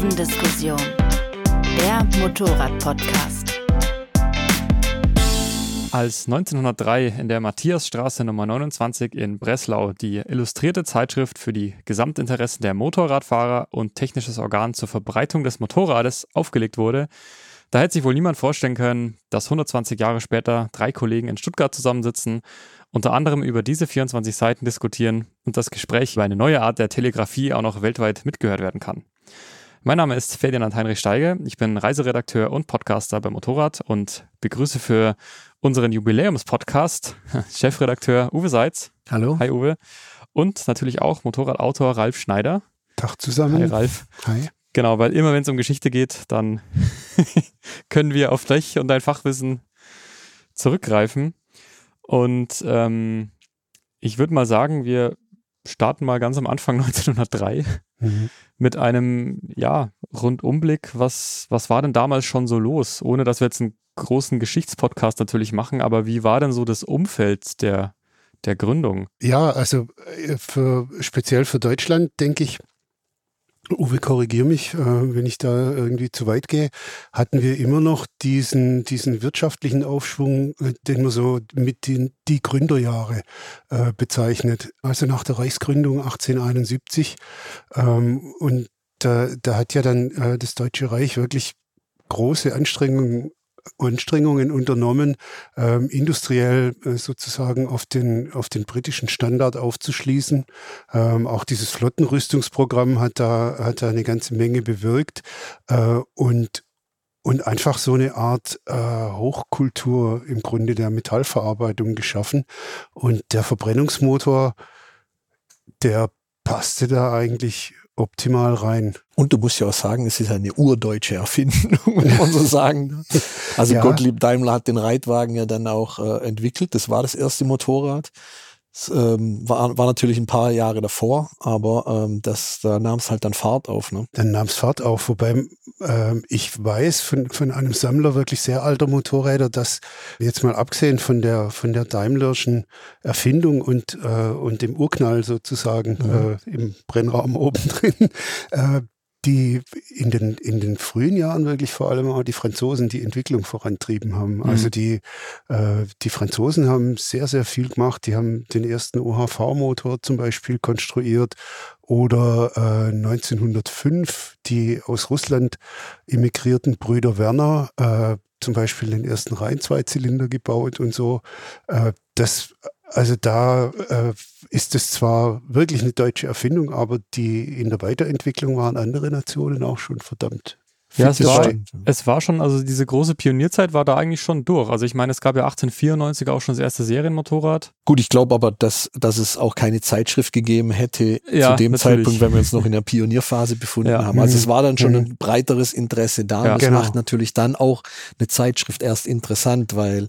Kurvendiskussion, der Motorrad-Podcast. Als 1903 in der Matthiasstraße Nummer 29 in Breslau die illustrierte Zeitschrift für die Gesamtinteressen der Motorradfahrer und technisches Organ zur Verbreitung des Motorrades aufgelegt wurde, da hätte sich wohl niemand vorstellen können, dass 120 Jahre später drei Kollegen in Stuttgart zusammensitzen, unter anderem über diese 24 Seiten diskutieren und das Gespräch über eine neue Art der Telegrafie auch noch weltweit mitgehört werden kann. Mein Name ist Ferdinand Heinrich Steige. Ich bin Reiseredakteur und Podcaster bei Motorrad und begrüße für unseren Jubiläumspodcast Chefredakteur Uwe Seitz. Hallo. Hi Uwe. Und natürlich auch Motorradautor Ralf Schneider. Tag zusammen. Hi Ralf. Hi. Genau, weil immer wenn es um Geschichte geht, dann können wir auf dich und dein Fachwissen zurückgreifen. Und ähm, ich würde mal sagen, wir starten mal ganz am Anfang 1903 mhm. mit einem, ja, Rundumblick. Was, was war denn damals schon so los? Ohne dass wir jetzt einen großen Geschichtspodcast natürlich machen, aber wie war denn so das Umfeld der, der Gründung? Ja, also äh, für, speziell für Deutschland, denke ich, Uwe, korrigier mich, äh, wenn ich da irgendwie zu weit gehe, hatten wir immer noch diesen, diesen wirtschaftlichen Aufschwung, äh, den man so mit den die Gründerjahre äh, bezeichnet. Also nach der Reichsgründung 1871. Ähm, und da, da hat ja dann das Deutsche Reich wirklich große Anstrengungen Anstrengungen unternommen, ähm, industriell äh, sozusagen auf den, auf den britischen Standard aufzuschließen. Ähm, auch dieses Flottenrüstungsprogramm hat da, hat da eine ganze Menge bewirkt äh, und, und einfach so eine Art äh, Hochkultur im Grunde der Metallverarbeitung geschaffen. Und der Verbrennungsmotor, der passte da eigentlich optimal rein. Und du musst ja auch sagen, es ist eine urdeutsche Erfindung, muss man so sagen. Also ja. Gottlieb Daimler hat den Reitwagen ja dann auch äh, entwickelt. Das war das erste Motorrad. Das, ähm, war, war natürlich ein paar Jahre davor, aber ähm, das, da nahm es halt dann Fahrt auf. Ne? Dann nahm es Fahrt auf, wobei ähm, ich weiß von, von einem Sammler wirklich sehr alter Motorräder, dass jetzt mal abgesehen von der, von der Daimlerschen Erfindung und, äh, und dem Urknall sozusagen mhm. äh, im Brennraum oben drin, äh, die in den, in den frühen Jahren wirklich vor allem auch die Franzosen die Entwicklung vorantrieben haben. Mhm. Also die, äh, die Franzosen haben sehr, sehr viel gemacht. Die haben den ersten OHV-Motor zum Beispiel konstruiert oder äh, 1905 die aus Russland emigrierten Brüder Werner äh, zum Beispiel den ersten Rhein-Zweizylinder gebaut und so. Äh, das also da äh, ist es zwar wirklich eine deutsche Erfindung, aber die in der Weiterentwicklung waren andere Nationen auch schon verdammt. Ja, es war, es war schon, also diese große Pionierzeit war da eigentlich schon durch. Also ich meine, es gab ja 1894 auch schon das erste Serienmotorrad. Gut, ich glaube aber, dass, dass es auch keine Zeitschrift gegeben hätte ja, zu dem natürlich. Zeitpunkt, wenn wir uns noch in der Pionierphase befunden ja. haben. Also es war dann schon ein breiteres Interesse da. Ja, das genau. macht natürlich dann auch eine Zeitschrift erst interessant, weil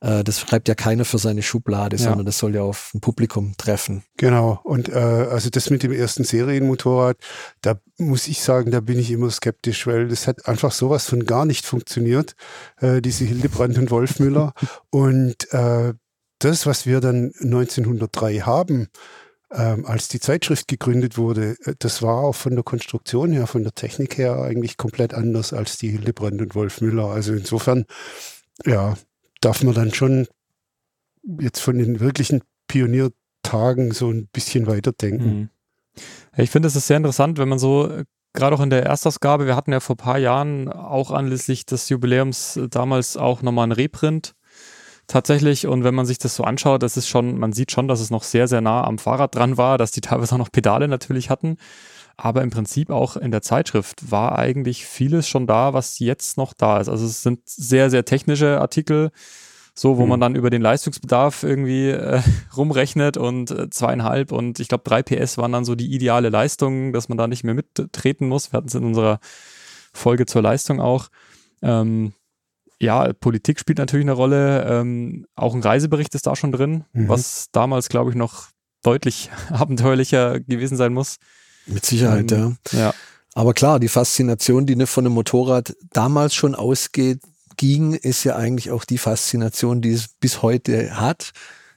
äh, das schreibt ja keiner für seine Schublade, ja. sondern das soll ja auf ein Publikum treffen. Genau. Und äh, also das mit dem ersten Serienmotorrad, da muss ich sagen, da bin ich immer skeptisch, weil das hat einfach sowas von gar nicht funktioniert, äh, diese Hildebrand und Wolfmüller. und äh, das, was wir dann 1903 haben, ähm, als die Zeitschrift gegründet wurde, äh, das war auch von der Konstruktion her, von der Technik her eigentlich komplett anders als die Hildebrand und Wolfmüller. Also insofern, ja, darf man dann schon jetzt von den wirklichen Pioniertagen so ein bisschen weiterdenken. Mhm. Ich finde, es ist sehr interessant, wenn man so, äh, gerade auch in der Erstausgabe, wir hatten ja vor ein paar Jahren auch anlässlich des Jubiläums damals auch nochmal einen Reprint tatsächlich. Und wenn man sich das so anschaut, das ist schon, man sieht schon, dass es noch sehr, sehr nah am Fahrrad dran war, dass die teilweise auch noch Pedale natürlich hatten. Aber im Prinzip auch in der Zeitschrift war eigentlich vieles schon da, was jetzt noch da ist. Also es sind sehr, sehr technische Artikel, so wo mhm. man dann über den Leistungsbedarf irgendwie äh, rumrechnet und äh, zweieinhalb und ich glaube drei PS waren dann so die ideale Leistung, dass man da nicht mehr mittreten muss. Wir hatten es in unserer Folge zur Leistung auch. Ähm, ja, Politik spielt natürlich eine Rolle. Ähm, auch ein Reisebericht ist da schon drin, mhm. was damals, glaube ich, noch deutlich abenteuerlicher gewesen sein muss. Mit Sicherheit, ähm, ja. ja. Aber klar, die Faszination, die ne, von einem Motorrad damals schon ausgeht, ging, ist ja eigentlich auch die Faszination, die es bis heute hat.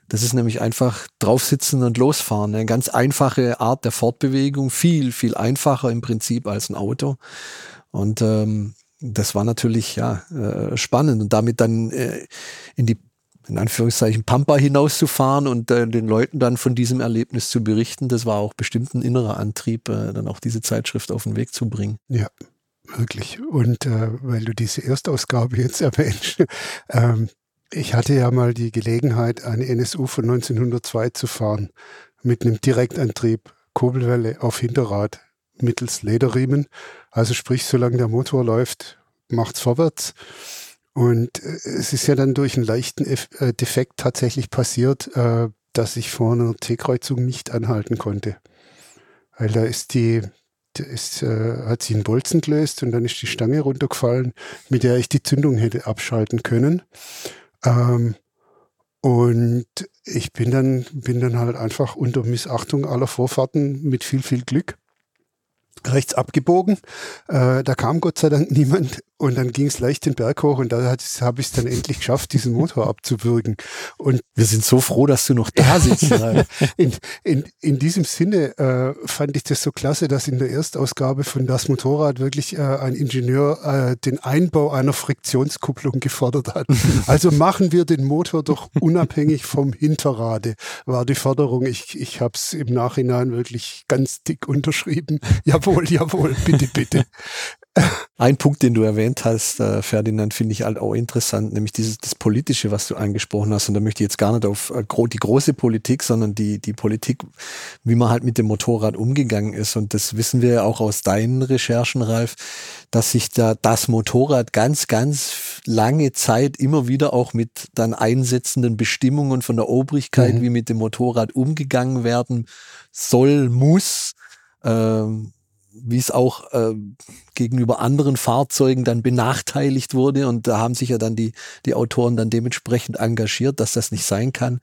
Das ist nämlich einfach draufsitzen und losfahren. Eine ganz einfache Art der Fortbewegung, viel, viel einfacher im Prinzip als ein Auto. Und ähm, das war natürlich ja äh, spannend und damit dann äh, in die in Anführungszeichen Pampa hinauszufahren und äh, den Leuten dann von diesem Erlebnis zu berichten, das war auch bestimmt ein innerer Antrieb, äh, dann auch diese Zeitschrift auf den Weg zu bringen. Ja, wirklich. Und äh, weil du diese Erstausgabe jetzt erwähnst, ähm, ich hatte ja mal die Gelegenheit, eine NSU von 1902 zu fahren mit einem Direktantrieb, Kurbelwelle auf Hinterrad mittels Lederriemen. Also sprich, solange der Motor läuft, macht's vorwärts. Und äh, es ist ja dann durch einen leichten äh, Defekt tatsächlich passiert, äh, dass ich vor einer T-Kreuzung nicht anhalten konnte. Weil da ist die, da ist, hat sich ein Bolzen gelöst und dann ist die Stange runtergefallen, mit der ich die Zündung hätte abschalten können. Ähm, und ich bin dann, bin dann halt einfach unter Missachtung aller Vorfahrten mit viel, viel Glück rechts abgebogen. Da kam Gott sei Dank niemand und dann ging es leicht den Berg hoch und da habe ich es dann endlich geschafft, diesen Motor abzuwürgen. Und wir sind so froh, dass du noch da sitzt. in, in, in diesem Sinne äh, fand ich das so klasse, dass in der Erstausgabe von Das Motorrad wirklich äh, ein Ingenieur äh, den Einbau einer Friktionskupplung gefordert hat. Also machen wir den Motor doch unabhängig vom Hinterrade, war die Forderung. Ich, ich habe es im Nachhinein wirklich ganz dick unterschrieben. Jawohl, jawohl, bitte, bitte. Ein Punkt, den du erwähnt hast, äh, Ferdinand, finde ich halt auch interessant, nämlich dieses das Politische, was du angesprochen hast. Und da möchte ich jetzt gar nicht auf äh, die große Politik, sondern die, die Politik, wie man halt mit dem Motorrad umgegangen ist. Und das wissen wir ja auch aus deinen Recherchen, Ralf, dass sich da das Motorrad ganz, ganz lange Zeit immer wieder auch mit dann einsetzenden Bestimmungen von der Obrigkeit, mhm. wie mit dem Motorrad umgegangen werden soll, muss, ähm, wie es auch äh, gegenüber anderen Fahrzeugen dann benachteiligt wurde. Und da haben sich ja dann die, die Autoren dann dementsprechend engagiert, dass das nicht sein kann.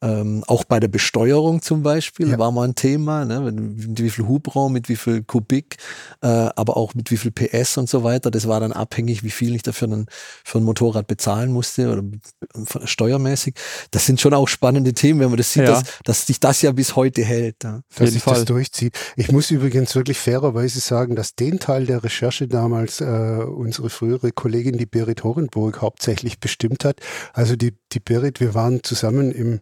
Ähm, auch bei der Besteuerung zum Beispiel ja. war mal ein Thema, ne? mit wie viel Hubraum, mit wie viel Kubik, äh, aber auch mit wie viel PS und so weiter. Das war dann abhängig, wie viel ich dafür dann für ein Motorrad bezahlen musste oder steuermäßig. Das sind schon auch spannende Themen, wenn man das sieht, ja. dass, dass sich das ja bis heute hält. Ja. Dass sich das durchzieht. Ich muss übrigens wirklich fairerweise sagen, dass den Teil der Recherche damals äh, unsere frühere Kollegin, die Berit Horenburg, hauptsächlich bestimmt hat. Also die, die Berit, wir waren zusammen im,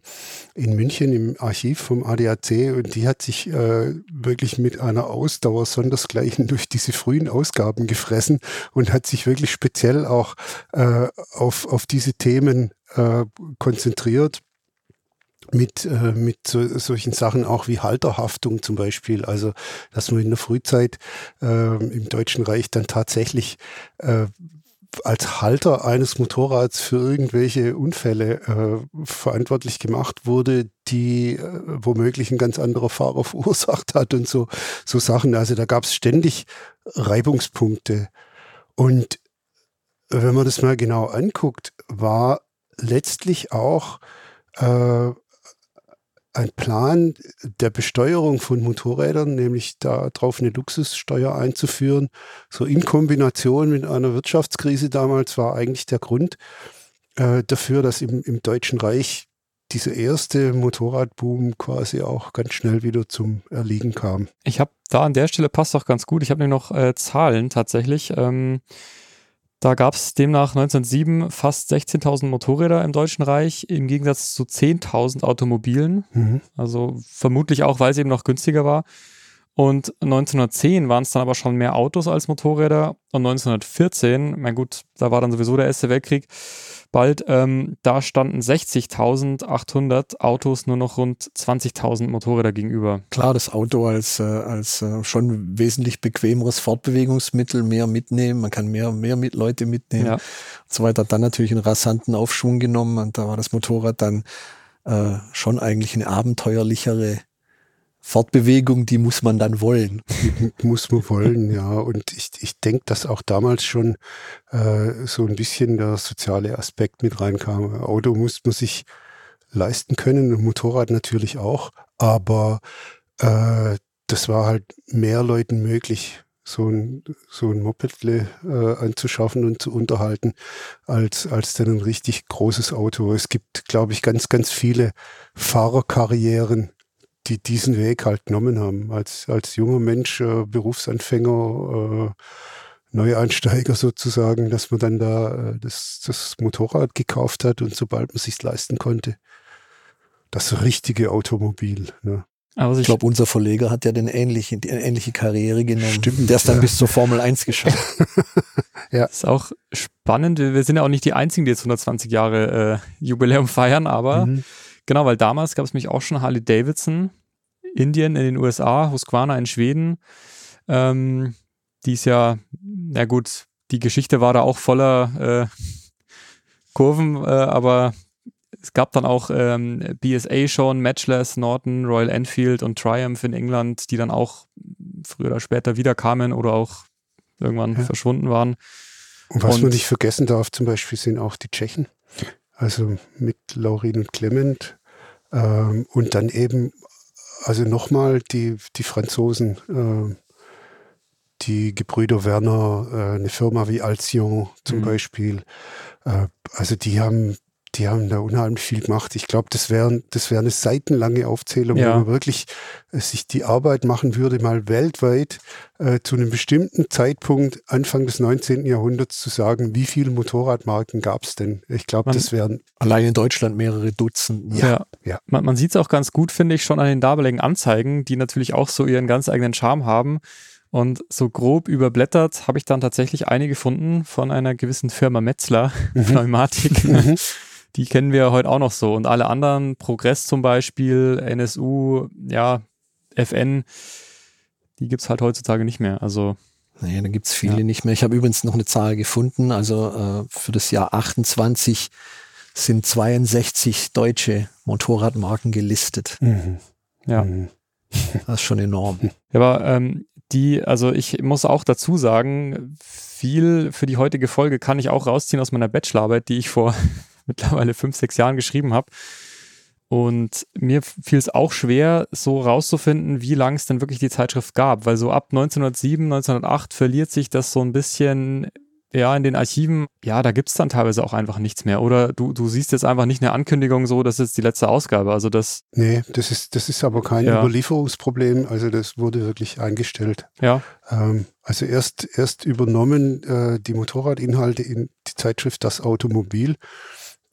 in München im Archiv vom ADAC und die hat sich äh, wirklich mit einer Ausdauer sondersgleichen durch diese frühen Ausgaben gefressen und hat sich wirklich speziell auch äh, auf, auf diese Themen äh, konzentriert mit, äh, mit so, solchen Sachen auch wie Halterhaftung zum Beispiel. Also, dass man in der Frühzeit äh, im Deutschen Reich dann tatsächlich äh, als Halter eines Motorrads für irgendwelche Unfälle äh, verantwortlich gemacht wurde, die äh, womöglich ein ganz anderer Fahrer verursacht hat und so, so Sachen. Also da gab es ständig Reibungspunkte. Und wenn man das mal genau anguckt, war letztlich auch äh, ein Plan der Besteuerung von Motorrädern, nämlich darauf eine Luxussteuer einzuführen, so in Kombination mit einer Wirtschaftskrise damals war eigentlich der Grund äh, dafür, dass im, im Deutschen Reich dieser erste Motorradboom quasi auch ganz schnell wieder zum Erliegen kam. Ich habe da an der Stelle passt auch ganz gut. Ich habe nämlich noch äh, Zahlen tatsächlich. Ähm, da gab es demnach 1907 fast 16.000 Motorräder im Deutschen Reich im Gegensatz zu 10.000 Automobilen. Mhm. Also vermutlich auch, weil es eben noch günstiger war. Und 1910 waren es dann aber schon mehr Autos als Motorräder. Und 1914, mein gut, da war dann sowieso der Erste Weltkrieg, bald. Ähm, da standen 60.800 Autos nur noch rund 20.000 Motorräder gegenüber. Klar, das Auto als, äh, als äh, schon wesentlich bequemeres Fortbewegungsmittel, mehr mitnehmen, man kann mehr, mehr mit Leute mitnehmen ja. und so weiter. Hat dann natürlich einen rasanten Aufschwung genommen und da war das Motorrad dann äh, schon eigentlich eine abenteuerlichere Fortbewegung, die muss man dann wollen. Muss man wollen, ja. Und ich, ich denke, dass auch damals schon äh, so ein bisschen der soziale Aspekt mit reinkam. Auto muss man sich leisten können, Motorrad natürlich auch, aber äh, das war halt mehr Leuten möglich, so ein, so ein Mopedle äh, anzuschaffen und zu unterhalten, als, als dann ein richtig großes Auto. Es gibt, glaube ich, ganz, ganz viele Fahrerkarrieren, die diesen Weg halt genommen haben. Als, als junger Mensch, äh, Berufsanfänger, äh, Neueinsteiger sozusagen, dass man dann da äh, das, das Motorrad gekauft hat und sobald man sich leisten konnte, das richtige Automobil. Ne? Also ich glaube, unser Verleger hat ja den ähnlichen, die ähnliche Karriere genommen. Stimmt. Der ist dann ja. bis zur Formel 1 geschafft. ja. Das ist auch spannend. Wir sind ja auch nicht die Einzigen, die jetzt 120 Jahre äh, Jubiläum feiern, aber mhm. Genau, weil damals gab es mich auch schon Harley Davidson, Indien in den USA, Husqvarna in Schweden. Ähm, die ist ja, na gut, die Geschichte war da auch voller äh, Kurven, äh, aber es gab dann auch ähm, BSA schon, Matchless, Norton, Royal Enfield und Triumph in England, die dann auch früher oder später wiederkamen oder auch irgendwann ja. verschwunden waren. Und was und, man nicht vergessen darf, zum Beispiel sind auch die Tschechen, also mit Laurin und Clement ähm, und dann eben, also nochmal die, die Franzosen, äh, die Gebrüder Werner, äh, eine Firma wie Alcyon zum mhm. Beispiel, äh, also die haben die haben da unheimlich viel gemacht. Ich glaube, das wäre das wär eine seitenlange Aufzählung, ja. wenn man wirklich äh, sich die Arbeit machen würde, mal weltweit äh, zu einem bestimmten Zeitpunkt Anfang des 19. Jahrhunderts zu sagen, wie viele Motorradmarken gab es denn? Ich glaube, das wären allein in Deutschland mehrere Dutzend. Ja, ja. ja. Man, man sieht es auch ganz gut, finde ich, schon an den damaligen Anzeigen, die natürlich auch so ihren ganz eigenen Charme haben. Und so grob überblättert habe ich dann tatsächlich eine gefunden von einer gewissen Firma Metzler, mhm. Pneumatik. Mhm. Die kennen wir heute auch noch so. Und alle anderen, Progress zum Beispiel, NSU, ja, FN, die gibt es halt heutzutage nicht mehr. Also. Naja, da gibt es viele ja. nicht mehr. Ich habe übrigens noch eine Zahl gefunden. Also äh, für das Jahr 28 sind 62 deutsche Motorradmarken gelistet. Mhm. Ja. Mhm. Das ist schon enorm. Ja, aber ähm, die, also ich muss auch dazu sagen, viel für die heutige Folge kann ich auch rausziehen aus meiner Bachelorarbeit, die ich vor mittlerweile fünf, sechs Jahren geschrieben habe. Und mir fiel es auch schwer, so rauszufinden, wie lange es denn wirklich die Zeitschrift gab, weil so ab 1907, 1908 verliert sich das so ein bisschen ja, in den Archiven, ja, da gibt es dann teilweise auch einfach nichts mehr. Oder du, du siehst jetzt einfach nicht eine Ankündigung so, das ist die letzte Ausgabe. Also das. Nee, das ist, das ist aber kein ja. Überlieferungsproblem. Also das wurde wirklich eingestellt. Ja. Ähm, also erst, erst übernommen äh, die Motorradinhalte in die Zeitschrift Das Automobil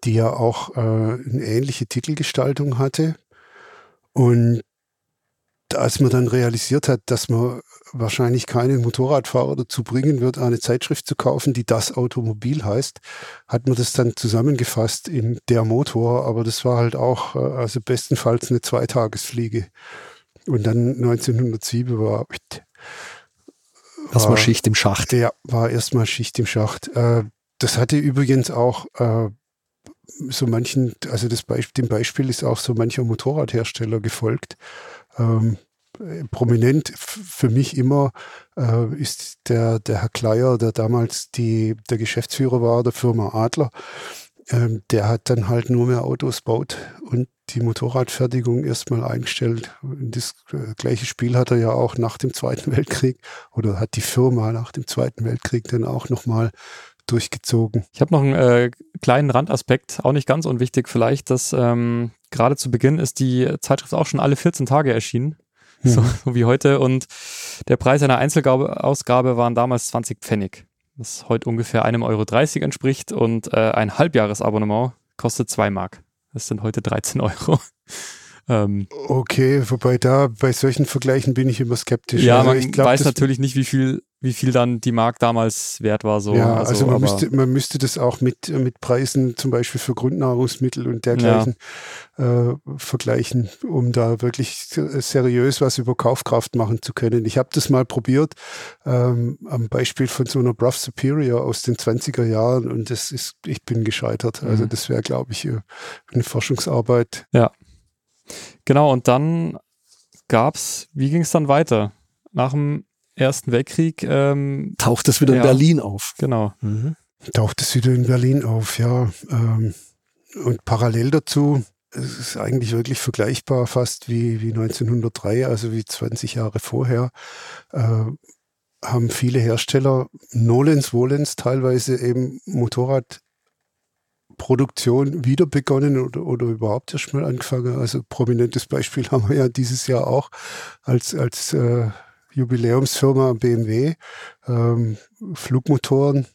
die ja auch äh, eine ähnliche Titelgestaltung hatte. Und als man dann realisiert hat, dass man wahrscheinlich keinen Motorradfahrer dazu bringen wird, eine Zeitschrift zu kaufen, die das Automobil heißt, hat man das dann zusammengefasst in der Motor, aber das war halt auch, äh, also bestenfalls eine Zweitagesfliege. Und dann 1907 war, erstmal Schicht im Schacht. Ja, war erstmal Schicht im Schacht. Äh, das hatte übrigens auch äh, so manchen, also das Beispiel, dem Beispiel ist auch so mancher Motorradhersteller gefolgt. Ähm, prominent für mich immer äh, ist der, der Herr Kleier, der damals die, der Geschäftsführer war der Firma Adler. Ähm, der hat dann halt nur mehr Autos baut und die Motorradfertigung erstmal eingestellt. Das äh, gleiche Spiel hat er ja auch nach dem Zweiten Weltkrieg oder hat die Firma nach dem Zweiten Weltkrieg dann auch nochmal durchgezogen. Ich habe noch einen äh, kleinen Randaspekt, auch nicht ganz unwichtig vielleicht, dass ähm, gerade zu Beginn ist die Zeitschrift auch schon alle 14 Tage erschienen. Mhm. So, so, wie heute. Und der Preis einer Einzelausgabe waren damals 20 Pfennig. Das heute ungefähr einem Euro 30 entspricht und äh, ein Halbjahresabonnement kostet 2 Mark. Das sind heute 13 Euro. Ähm, okay, wobei da bei solchen Vergleichen bin ich immer skeptisch. Ja, also man glaub, weiß natürlich nicht, wie viel, wie viel dann die Mark damals wert war. So. Ja, also, also man, müsste, man müsste das auch mit, mit Preisen zum Beispiel für Grundnahrungsmittel und dergleichen ja. äh, vergleichen, um da wirklich seriös was über Kaufkraft machen zu können. Ich habe das mal probiert ähm, am Beispiel von so einer Bruff Superior aus den 20er Jahren und das ist, ich bin gescheitert. Also mhm. das wäre, glaube ich, äh, eine Forschungsarbeit. Ja. Genau, und dann gab es, wie ging es dann weiter? Nach dem Ersten Weltkrieg ähm, taucht es wieder ja, in Berlin auf. Genau. Mhm. Taucht es wieder in Berlin auf, ja. Ähm, und parallel dazu, es ist eigentlich wirklich vergleichbar fast wie, wie 1903, also wie 20 Jahre vorher, äh, haben viele Hersteller Nolens Wohlens teilweise eben Motorradproduktion wieder begonnen oder, oder überhaupt erst mal angefangen. Also prominentes Beispiel haben wir ja dieses Jahr auch als, als äh, Jubiläumsfirma BMW. Ähm, Flugmotoren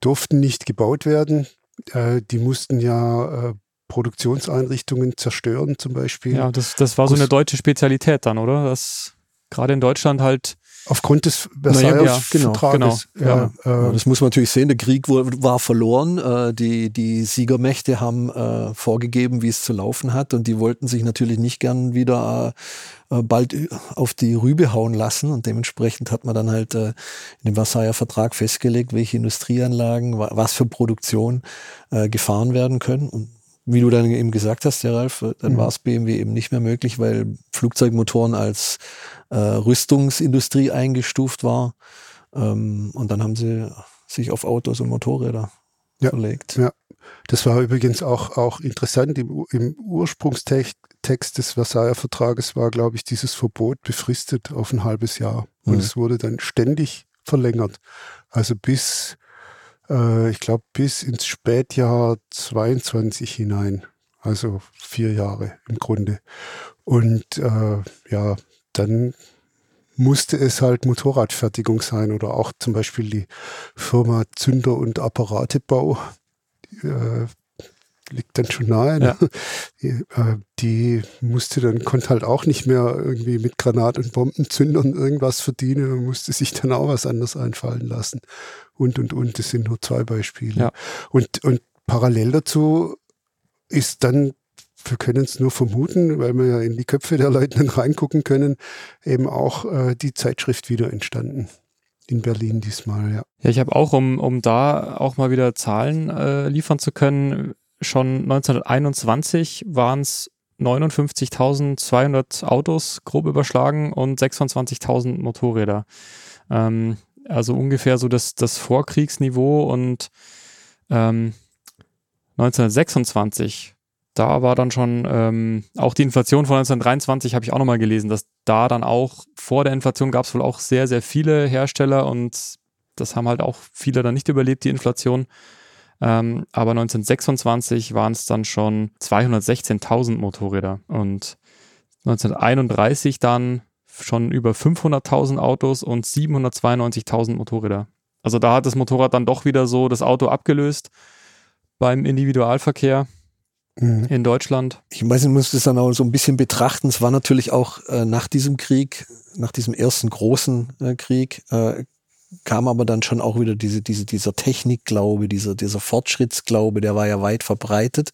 durften nicht gebaut werden. Äh, die mussten ja äh, Produktionseinrichtungen zerstören zum Beispiel. Ja, das, das war so eine deutsche Spezialität dann, oder? Dass gerade in Deutschland halt Aufgrund des Versailles ja, genau, Vertrages. Genau, ja, ja. Äh, das muss man natürlich sehen. Der Krieg war verloren. Äh, die, die Siegermächte haben äh, vorgegeben, wie es zu laufen hat. Und die wollten sich natürlich nicht gern wieder bald auf die Rübe hauen lassen. Und dementsprechend hat man dann halt in dem Versailler Vertrag festgelegt, welche Industrieanlagen, was für Produktion gefahren werden können. Und wie du dann eben gesagt hast, der Ralf, dann mhm. war es BMW eben nicht mehr möglich, weil Flugzeugmotoren als äh, Rüstungsindustrie eingestuft war. Ähm, und dann haben sie sich auf Autos und Motorräder ja, verlegt. Ja, das war übrigens auch, auch interessant. Im, Im Ursprungstext des Versailler Vertrages war, glaube ich, dieses Verbot befristet auf ein halbes Jahr. Und mhm. es wurde dann ständig verlängert. Also bis äh, ich glaube, bis ins Spätjahr 22 hinein. Also vier Jahre im Grunde. Und äh, ja, dann musste es halt Motorradfertigung sein oder auch zum Beispiel die Firma Zünder und Apparatebau. Äh, liegt dann schon nahe. Ne? Ja. Die, äh, die, musste dann, konnte halt auch nicht mehr irgendwie mit Granat- und Bombenzündern irgendwas verdienen und musste sich dann auch was anderes einfallen lassen. Und, und, und. Das sind nur zwei Beispiele. Ja. Und, und parallel dazu ist dann wir können es nur vermuten, weil wir ja in die Köpfe der Leute reingucken können, eben auch äh, die Zeitschrift wieder entstanden in Berlin diesmal, ja. Ja, ich habe auch, um, um da auch mal wieder Zahlen äh, liefern zu können, schon 1921 waren es 59.200 Autos grob überschlagen und 26.000 Motorräder. Ähm, also ungefähr so das, das Vorkriegsniveau und ähm, 1926, da war dann schon ähm, auch die Inflation von 1923, habe ich auch nochmal gelesen, dass da dann auch vor der Inflation gab es wohl auch sehr, sehr viele Hersteller und das haben halt auch viele dann nicht überlebt, die Inflation. Ähm, aber 1926 waren es dann schon 216.000 Motorräder und 1931 dann schon über 500.000 Autos und 792.000 Motorräder. Also da hat das Motorrad dann doch wieder so das Auto abgelöst beim Individualverkehr mhm. in Deutschland. Ich weiß, man muss das dann auch so ein bisschen betrachten. Es war natürlich auch äh, nach diesem Krieg, nach diesem ersten großen äh, Krieg, äh, kam aber dann schon auch wieder diese, diese, dieser Technikglaube, dieser, dieser Fortschrittsglaube, der war ja weit verbreitet.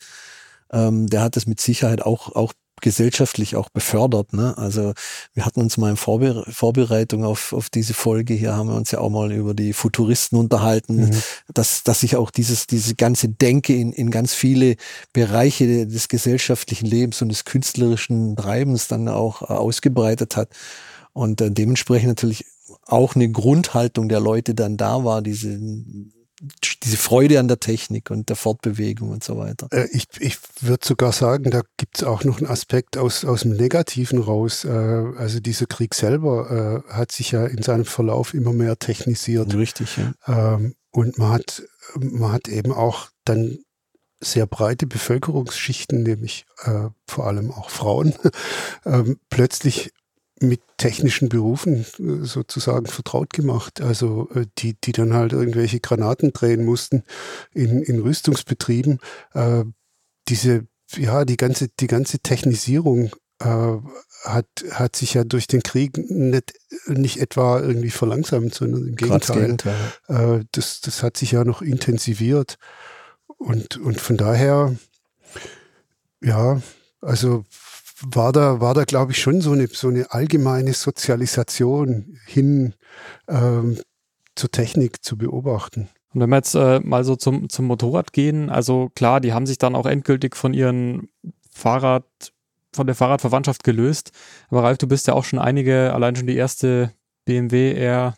Ähm, der hat es mit Sicherheit auch, auch gesellschaftlich auch befördert. Ne? Also wir hatten uns mal in Vorbe Vorbereitung auf, auf diese Folge hier, haben wir uns ja auch mal über die Futuristen unterhalten, mhm. dass, dass sich auch dieses, diese ganze Denke in, in ganz viele Bereiche des gesellschaftlichen Lebens und des künstlerischen Treibens dann auch äh, ausgebreitet hat. Und äh, dementsprechend natürlich auch eine Grundhaltung der Leute dann da war, diese, diese Freude an der Technik und der Fortbewegung und so weiter. Äh, ich, ich würde sogar sagen, da gibt es auch noch einen Aspekt aus, aus dem Negativen raus. Äh, also dieser Krieg selber äh, hat sich ja in seinem Verlauf immer mehr technisiert. Richtig, ja. Ähm, und man hat, man hat eben auch dann sehr breite Bevölkerungsschichten, nämlich äh, vor allem auch Frauen, äh, plötzlich mit technischen Berufen äh, sozusagen vertraut gemacht. Also äh, die, die dann halt irgendwelche Granaten drehen mussten in, in Rüstungsbetrieben. Äh, diese, ja, die ganze, die ganze Technisierung äh, hat, hat sich ja durch den Krieg nicht, nicht etwa irgendwie verlangsamt, sondern im Gegenteil. Gegenteil. Äh, das, das hat sich ja noch intensiviert. Und, und von daher, ja, also war da, war da glaube ich, schon so eine, so eine allgemeine Sozialisation hin ähm, zur Technik zu beobachten. Und wenn wir jetzt äh, mal so zum, zum Motorrad gehen, also klar, die haben sich dann auch endgültig von ihren Fahrrad, von der Fahrradverwandtschaft gelöst. Aber Ralf, du bist ja auch schon einige, allein schon die erste BMW R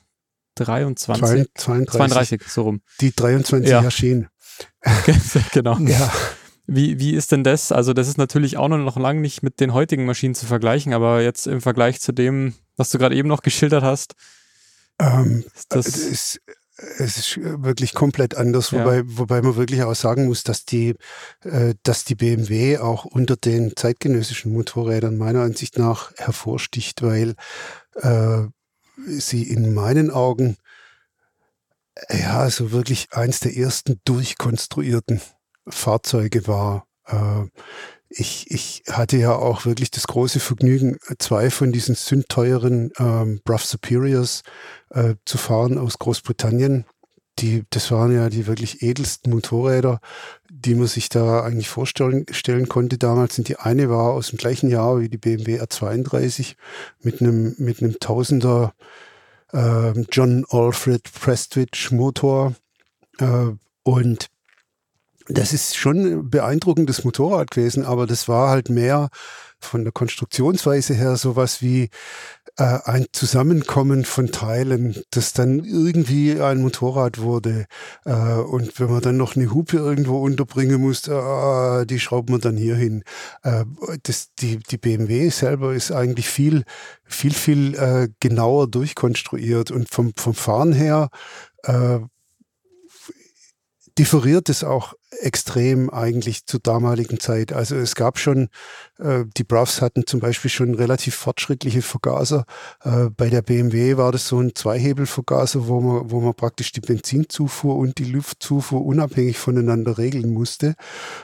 23, 32, 32 so rum. Die 23 ja. erschienen. genau. Ja. Wie, wie ist denn das? Also, das ist natürlich auch noch lange nicht mit den heutigen Maschinen zu vergleichen, aber jetzt im Vergleich zu dem, was du gerade eben noch geschildert hast, Ähm, das ist, es ist wirklich komplett anders, ja. wobei, wobei man wirklich auch sagen muss, dass die, äh, dass die BMW auch unter den zeitgenössischen Motorrädern meiner Ansicht nach hervorsticht, weil äh, sie in meinen Augen ja so wirklich eins der ersten durchkonstruierten Fahrzeuge war. Äh, ich, ich hatte ja auch wirklich das große Vergnügen, zwei von diesen sündteuren ähm, Bruff Superiors äh, zu fahren aus Großbritannien. Die, das waren ja die wirklich edelsten Motorräder, die man sich da eigentlich vorstellen stellen konnte damals. Und die eine war aus dem gleichen Jahr wie die BMW R32 mit einem, mit einem Tausender äh, John Alfred Prestwich Motor. Äh, und das ist schon ein beeindruckendes Motorrad gewesen, aber das war halt mehr von der Konstruktionsweise her sowas wie äh, ein Zusammenkommen von Teilen, das dann irgendwie ein Motorrad wurde. Äh, und wenn man dann noch eine Hupe irgendwo unterbringen muss, äh, die schraubt man dann hier hin. Äh, das, die, die BMW selber ist eigentlich viel, viel, viel äh, genauer durchkonstruiert und vom, vom Fahren her äh, differiert es auch extrem eigentlich zur damaligen Zeit. Also es gab schon, äh, die Bruffs hatten zum Beispiel schon relativ fortschrittliche Vergaser. Äh, bei der BMW war das so ein Zweihebelvergaser, wo man, wo man praktisch die Benzinzufuhr und die Luftzufuhr unabhängig voneinander regeln musste.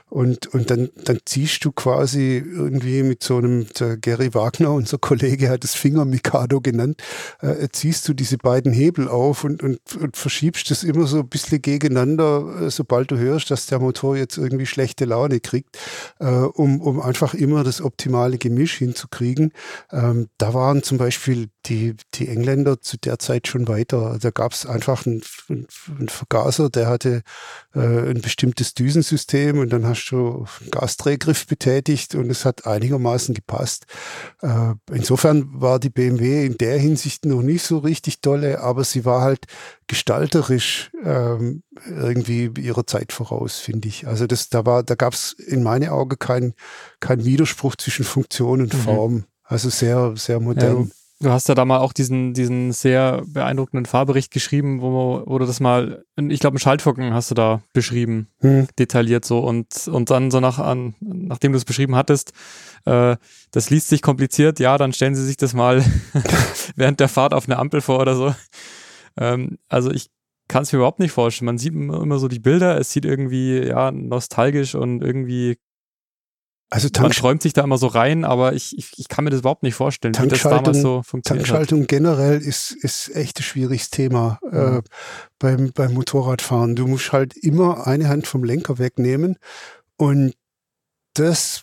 Und, und dann, dann ziehst du quasi irgendwie mit so einem, der Gary Wagner, unser Kollege hat es Finger Mikado genannt, äh, ziehst du diese beiden Hebel auf und, und, und verschiebst das immer so ein bisschen gegeneinander, äh, sobald du hörst, dass der der Motor jetzt irgendwie schlechte Laune kriegt, äh, um, um einfach immer das optimale Gemisch hinzukriegen. Ähm, da waren zum Beispiel die, die Engländer zu der Zeit schon weiter. Da gab es einfach einen, einen, Vergaser, der hatte äh, ein bestimmtes Düsensystem und dann hast du einen Gasdrehgriff betätigt und es hat einigermaßen gepasst. Äh, insofern war die BMW in der Hinsicht noch nicht so richtig tolle, aber sie war halt gestalterisch ähm, irgendwie ihrer Zeit voraus, finde ich. Also das, da war, da gab es in meinen Augen keinen kein Widerspruch zwischen Funktion und mhm. Form. Also sehr, sehr modern. Ja, Du hast ja da mal auch diesen, diesen sehr beeindruckenden Fahrbericht geschrieben, wo, wo du das mal, ich glaube, einen Schaltfocken hast du da beschrieben, hm. detailliert so und, und dann so nach, an, nachdem du es beschrieben hattest, äh, das liest sich kompliziert, ja, dann stellen sie sich das mal während der Fahrt auf eine Ampel vor oder so. Ähm, also ich kann es mir überhaupt nicht vorstellen. Man sieht immer so die Bilder, es sieht irgendwie, ja, nostalgisch und irgendwie also Man träumt sich da immer so rein, aber ich, ich, ich kann mir das überhaupt nicht vorstellen, wie das damals so funktioniert Tankschaltung hat. generell ist, ist echt ein schwieriges Thema mhm. äh, beim, beim Motorradfahren. Du musst halt immer eine Hand vom Lenker wegnehmen und das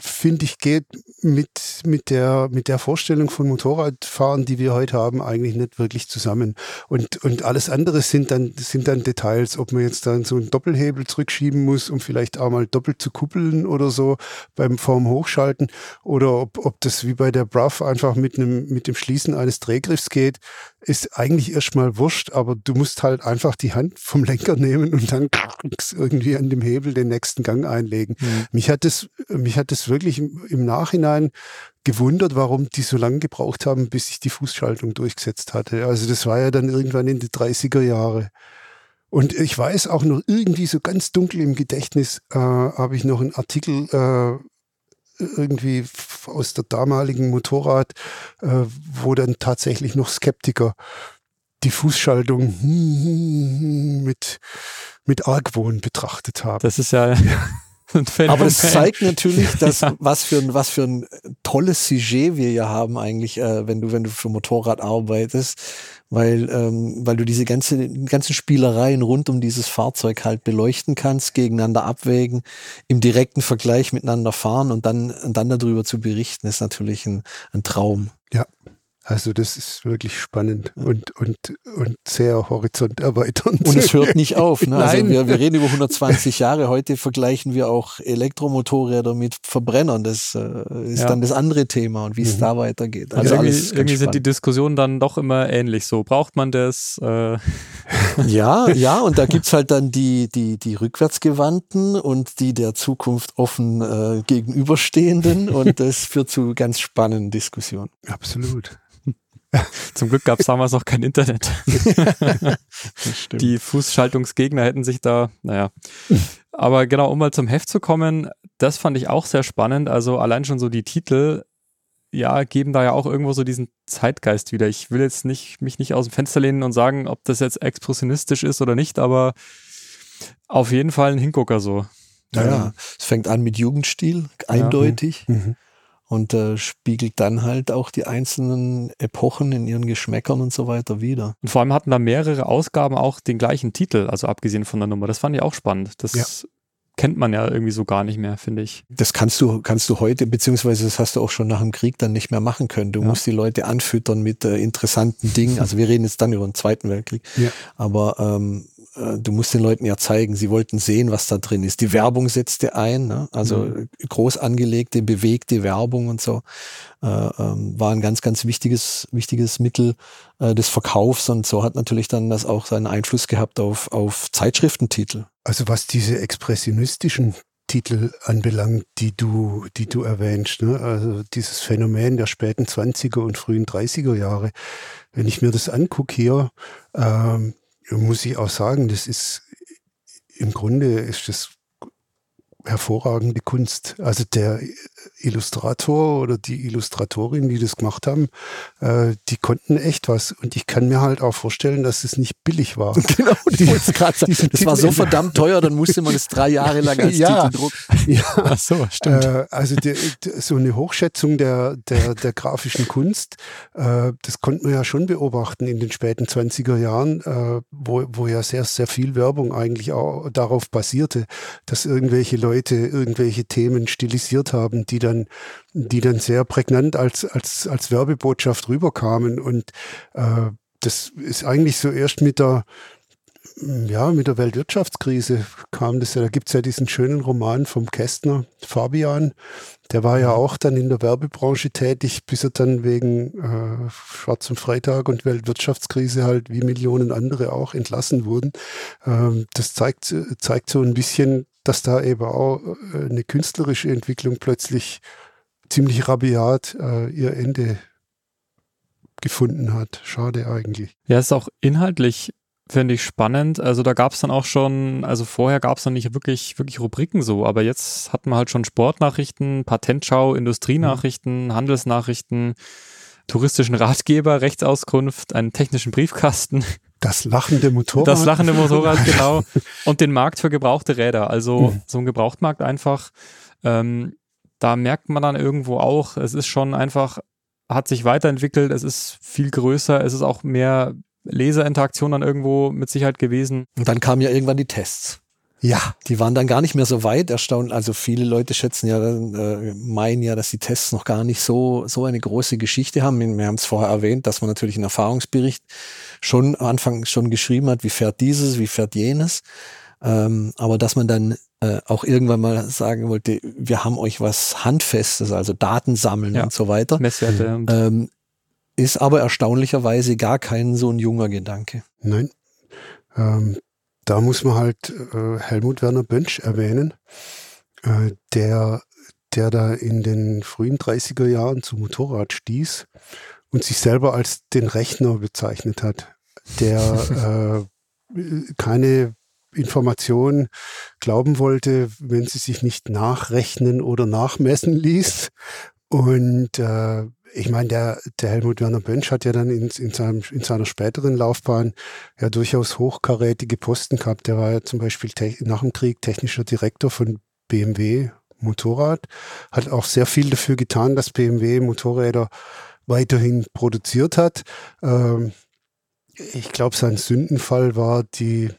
finde ich, geht mit, mit, der, mit der Vorstellung von Motorradfahren, die wir heute haben, eigentlich nicht wirklich zusammen. Und, und alles andere sind dann, sind dann Details, ob man jetzt dann so einen Doppelhebel zurückschieben muss, um vielleicht auch mal doppelt zu kuppeln oder so beim Form Hochschalten oder ob, ob das wie bei der Bruff einfach mit, einem, mit dem Schließen eines Drehgriffs geht, ist eigentlich erstmal wurscht, aber du musst halt einfach die Hand vom Lenker nehmen und dann irgendwie an dem Hebel den nächsten Gang einlegen. Mhm. Mich hat das, mich hat das wirklich im, im Nachhinein gewundert, warum die so lange gebraucht haben, bis sich die Fußschaltung durchgesetzt hatte. Also das war ja dann irgendwann in die 30er Jahre. Und ich weiß auch noch irgendwie so ganz dunkel im Gedächtnis, äh, habe ich noch einen Artikel äh, irgendwie aus der damaligen Motorrad, äh, wo dann tatsächlich noch Skeptiker die Fußschaltung mit, mit Argwohn betrachtet haben. Das ist ja. Aber es zeigt natürlich, dass ja. was für ein was für ein tolles Sujet wir hier haben eigentlich, äh, wenn du wenn du für Motorrad arbeitest, weil, ähm, weil du diese ganze, ganzen Spielereien rund um dieses Fahrzeug halt beleuchten kannst, gegeneinander abwägen, im direkten Vergleich miteinander fahren und dann, und dann darüber zu berichten, ist natürlich ein, ein Traum. Also das ist wirklich spannend und, und, und sehr horizonterweiternd. Und es hört nicht auf. Ne? Also wir, wir reden über 120 Jahre. Heute vergleichen wir auch Elektromotorräder mit Verbrennern. Das äh, ist ja. dann das andere Thema und wie es mhm. da weitergeht. Also, also irgendwie, irgendwie sind die Diskussionen dann doch immer ähnlich. So braucht man das? Äh ja, ja. Und da gibt's halt dann die, die, die rückwärtsgewandten und die der Zukunft offen äh, gegenüberstehenden. Und das führt zu ganz spannenden Diskussionen. Absolut. Zum Glück gab es damals noch kein Internet. Die Fußschaltungsgegner hätten sich da, naja. Aber genau, um mal zum Heft zu kommen, das fand ich auch sehr spannend. Also allein schon so die Titel, ja, geben da ja auch irgendwo so diesen Zeitgeist wieder. Ich will jetzt nicht, mich nicht aus dem Fenster lehnen und sagen, ob das jetzt expressionistisch ist oder nicht, aber auf jeden Fall ein Hingucker so. Ja, ja. es fängt an mit Jugendstil, eindeutig. Ja. Mhm und äh, spiegelt dann halt auch die einzelnen Epochen in ihren Geschmäckern und so weiter wieder. Und vor allem hatten da mehrere Ausgaben auch den gleichen Titel, also abgesehen von der Nummer. Das fand ich auch spannend. Das ja. kennt man ja irgendwie so gar nicht mehr, finde ich. Das kannst du, kannst du heute, beziehungsweise das hast du auch schon nach dem Krieg dann nicht mehr machen können. Du ja. musst die Leute anfüttern mit äh, interessanten Dingen. Also wir reden jetzt dann über den Zweiten Weltkrieg. Ja. Aber ähm, äh, du musst den Leuten ja zeigen, sie wollten sehen, was da drin ist. Die Werbung setzte ein, ne? also mhm. groß angelegte, bewegte Werbung und so äh, ähm, war ein ganz, ganz wichtiges, wichtiges Mittel äh, des Verkaufs und so hat natürlich dann das auch seinen Einfluss gehabt auf, auf Zeitschriftentitel. Also was diese expressionistischen Titel anbelangt, die du, die du erwähnst, ne? also dieses Phänomen der späten 20er und frühen 30er Jahre, wenn ich mir das angucke hier, ähm, muss ich auch sagen, das ist im Grunde ist das hervorragende Kunst. Also der Illustrator oder die Illustratorin, die das gemacht haben, äh, die konnten echt was. Und ich kann mir halt auch vorstellen, dass es nicht billig war. Genau, die, sagen, das war so verdammt teuer, dann musste man es drei Jahre lang als ja, Titel drucken. Ja, Ach so, stimmt. Äh, also die, so eine Hochschätzung der, der, der grafischen Kunst, äh, das konnte man ja schon beobachten in den späten 20er Jahren, äh, wo, wo ja sehr, sehr viel Werbung eigentlich auch darauf basierte, dass irgendwelche Leute irgendwelche Themen stilisiert haben, die dann, die dann sehr prägnant als, als, als Werbebotschaft rüberkamen. Und äh, das ist eigentlich so erst mit der, ja, mit der Weltwirtschaftskrise kam das ja. Da gibt es ja diesen schönen Roman vom Kästner, Fabian. Der war ja auch dann in der Werbebranche tätig, bis er dann wegen äh, Schwarzem Freitag und Weltwirtschaftskrise halt wie Millionen andere auch entlassen wurden. Ähm, das zeigt, zeigt so ein bisschen, dass da eben auch äh, eine künstlerische Entwicklung plötzlich ziemlich rabiat äh, ihr Ende gefunden hat. Schade eigentlich. Ja, ist auch inhaltlich, finde ich, spannend. Also da gab es dann auch schon, also vorher gab es noch nicht wirklich, wirklich Rubriken so, aber jetzt hatten wir halt schon Sportnachrichten, Patentschau, Industrienachrichten, mhm. Handelsnachrichten, touristischen Ratgeber, Rechtsauskunft, einen technischen Briefkasten. Das lachende Motorrad. Das lachende Motorrad, genau. Und den Markt für gebrauchte Räder. Also mhm. so ein Gebrauchtmarkt einfach. Ähm, da merkt man dann irgendwo auch, es ist schon einfach, hat sich weiterentwickelt, es ist viel größer, es ist auch mehr Leserinteraktion dann irgendwo mit Sicherheit gewesen. Und dann kamen ja irgendwann die Tests. Ja, die waren dann gar nicht mehr so weit erstaunt. Also viele Leute schätzen ja, äh, meinen ja, dass die Tests noch gar nicht so, so eine große Geschichte haben. Wir haben es vorher erwähnt, dass man natürlich einen Erfahrungsbericht schon am Anfang schon geschrieben hat, wie fährt dieses, wie fährt jenes. Ähm, aber dass man dann äh, auch irgendwann mal sagen wollte, wir haben euch was Handfestes, also Daten sammeln ja, und so weiter. Messwerte. Ähm, ist aber erstaunlicherweise gar kein so ein junger Gedanke. Nein. Ähm, da muss man halt äh, Helmut Werner Bönsch erwähnen, äh, der, der da in den frühen 30er Jahren zum Motorrad stieß und sich selber als den Rechner bezeichnet hat, der äh, keine Information glauben wollte, wenn sie sich nicht nachrechnen oder nachmessen ließ. Und äh, ich meine, der, der Helmut Werner Bönsch hat ja dann in, in, seinem, in seiner späteren Laufbahn ja durchaus hochkarätige Posten gehabt. Der war ja zum Beispiel nach dem Krieg technischer Direktor von BMW Motorrad, hat auch sehr viel dafür getan, dass BMW Motorräder weiterhin produziert hat. Ähm, ich glaube, sein Sündenfall war die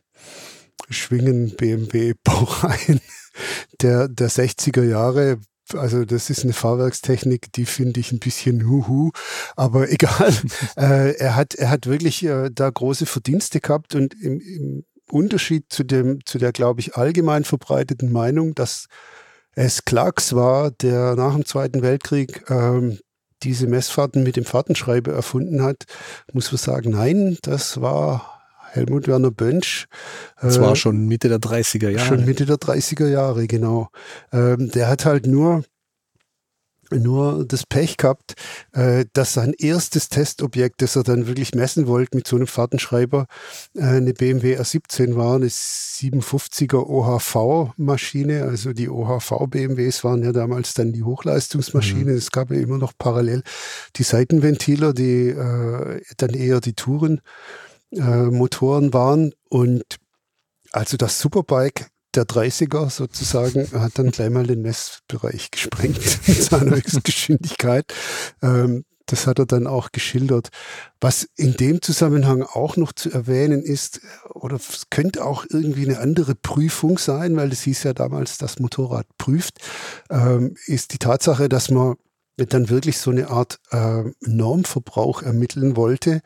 Schwingen BMW Baureihen der, der 60er Jahre, also das ist eine Fahrwerkstechnik, die finde ich ein bisschen huhu, aber egal. äh, er hat er hat wirklich äh, da große Verdienste gehabt und im, im Unterschied zu dem zu der glaube ich allgemein verbreiteten Meinung, dass es Clarks war, der nach dem Zweiten Weltkrieg ähm, diese Messfahrten mit dem Fahrtenschreiber erfunden hat, muss man sagen, nein, das war Helmut Werner Bönsch. Das war äh, schon Mitte der 30er Jahre. Schon Mitte der 30er Jahre, genau. Ähm, der hat halt nur nur das Pech gehabt, äh, dass sein erstes Testobjekt, das er dann wirklich messen wollte mit so einem Fahrtenschreiber, äh, eine BMW R17 war, eine 57er OHV-Maschine. Also die OHV-BMWs waren ja damals dann die Hochleistungsmaschinen. Mhm. Es gab ja immer noch parallel die Seitenventiler, die dann eher die Tourenmotoren waren. Und also das Superbike der 30er sozusagen hat dann gleich mal den Messbereich gesprengt mit seiner Höchstgeschwindigkeit. Ähm, das hat er dann auch geschildert. Was in dem Zusammenhang auch noch zu erwähnen ist, oder es könnte auch irgendwie eine andere Prüfung sein, weil es hieß ja damals, das Motorrad prüft, ähm, ist die Tatsache, dass man dann wirklich so eine Art äh, Normverbrauch ermitteln wollte,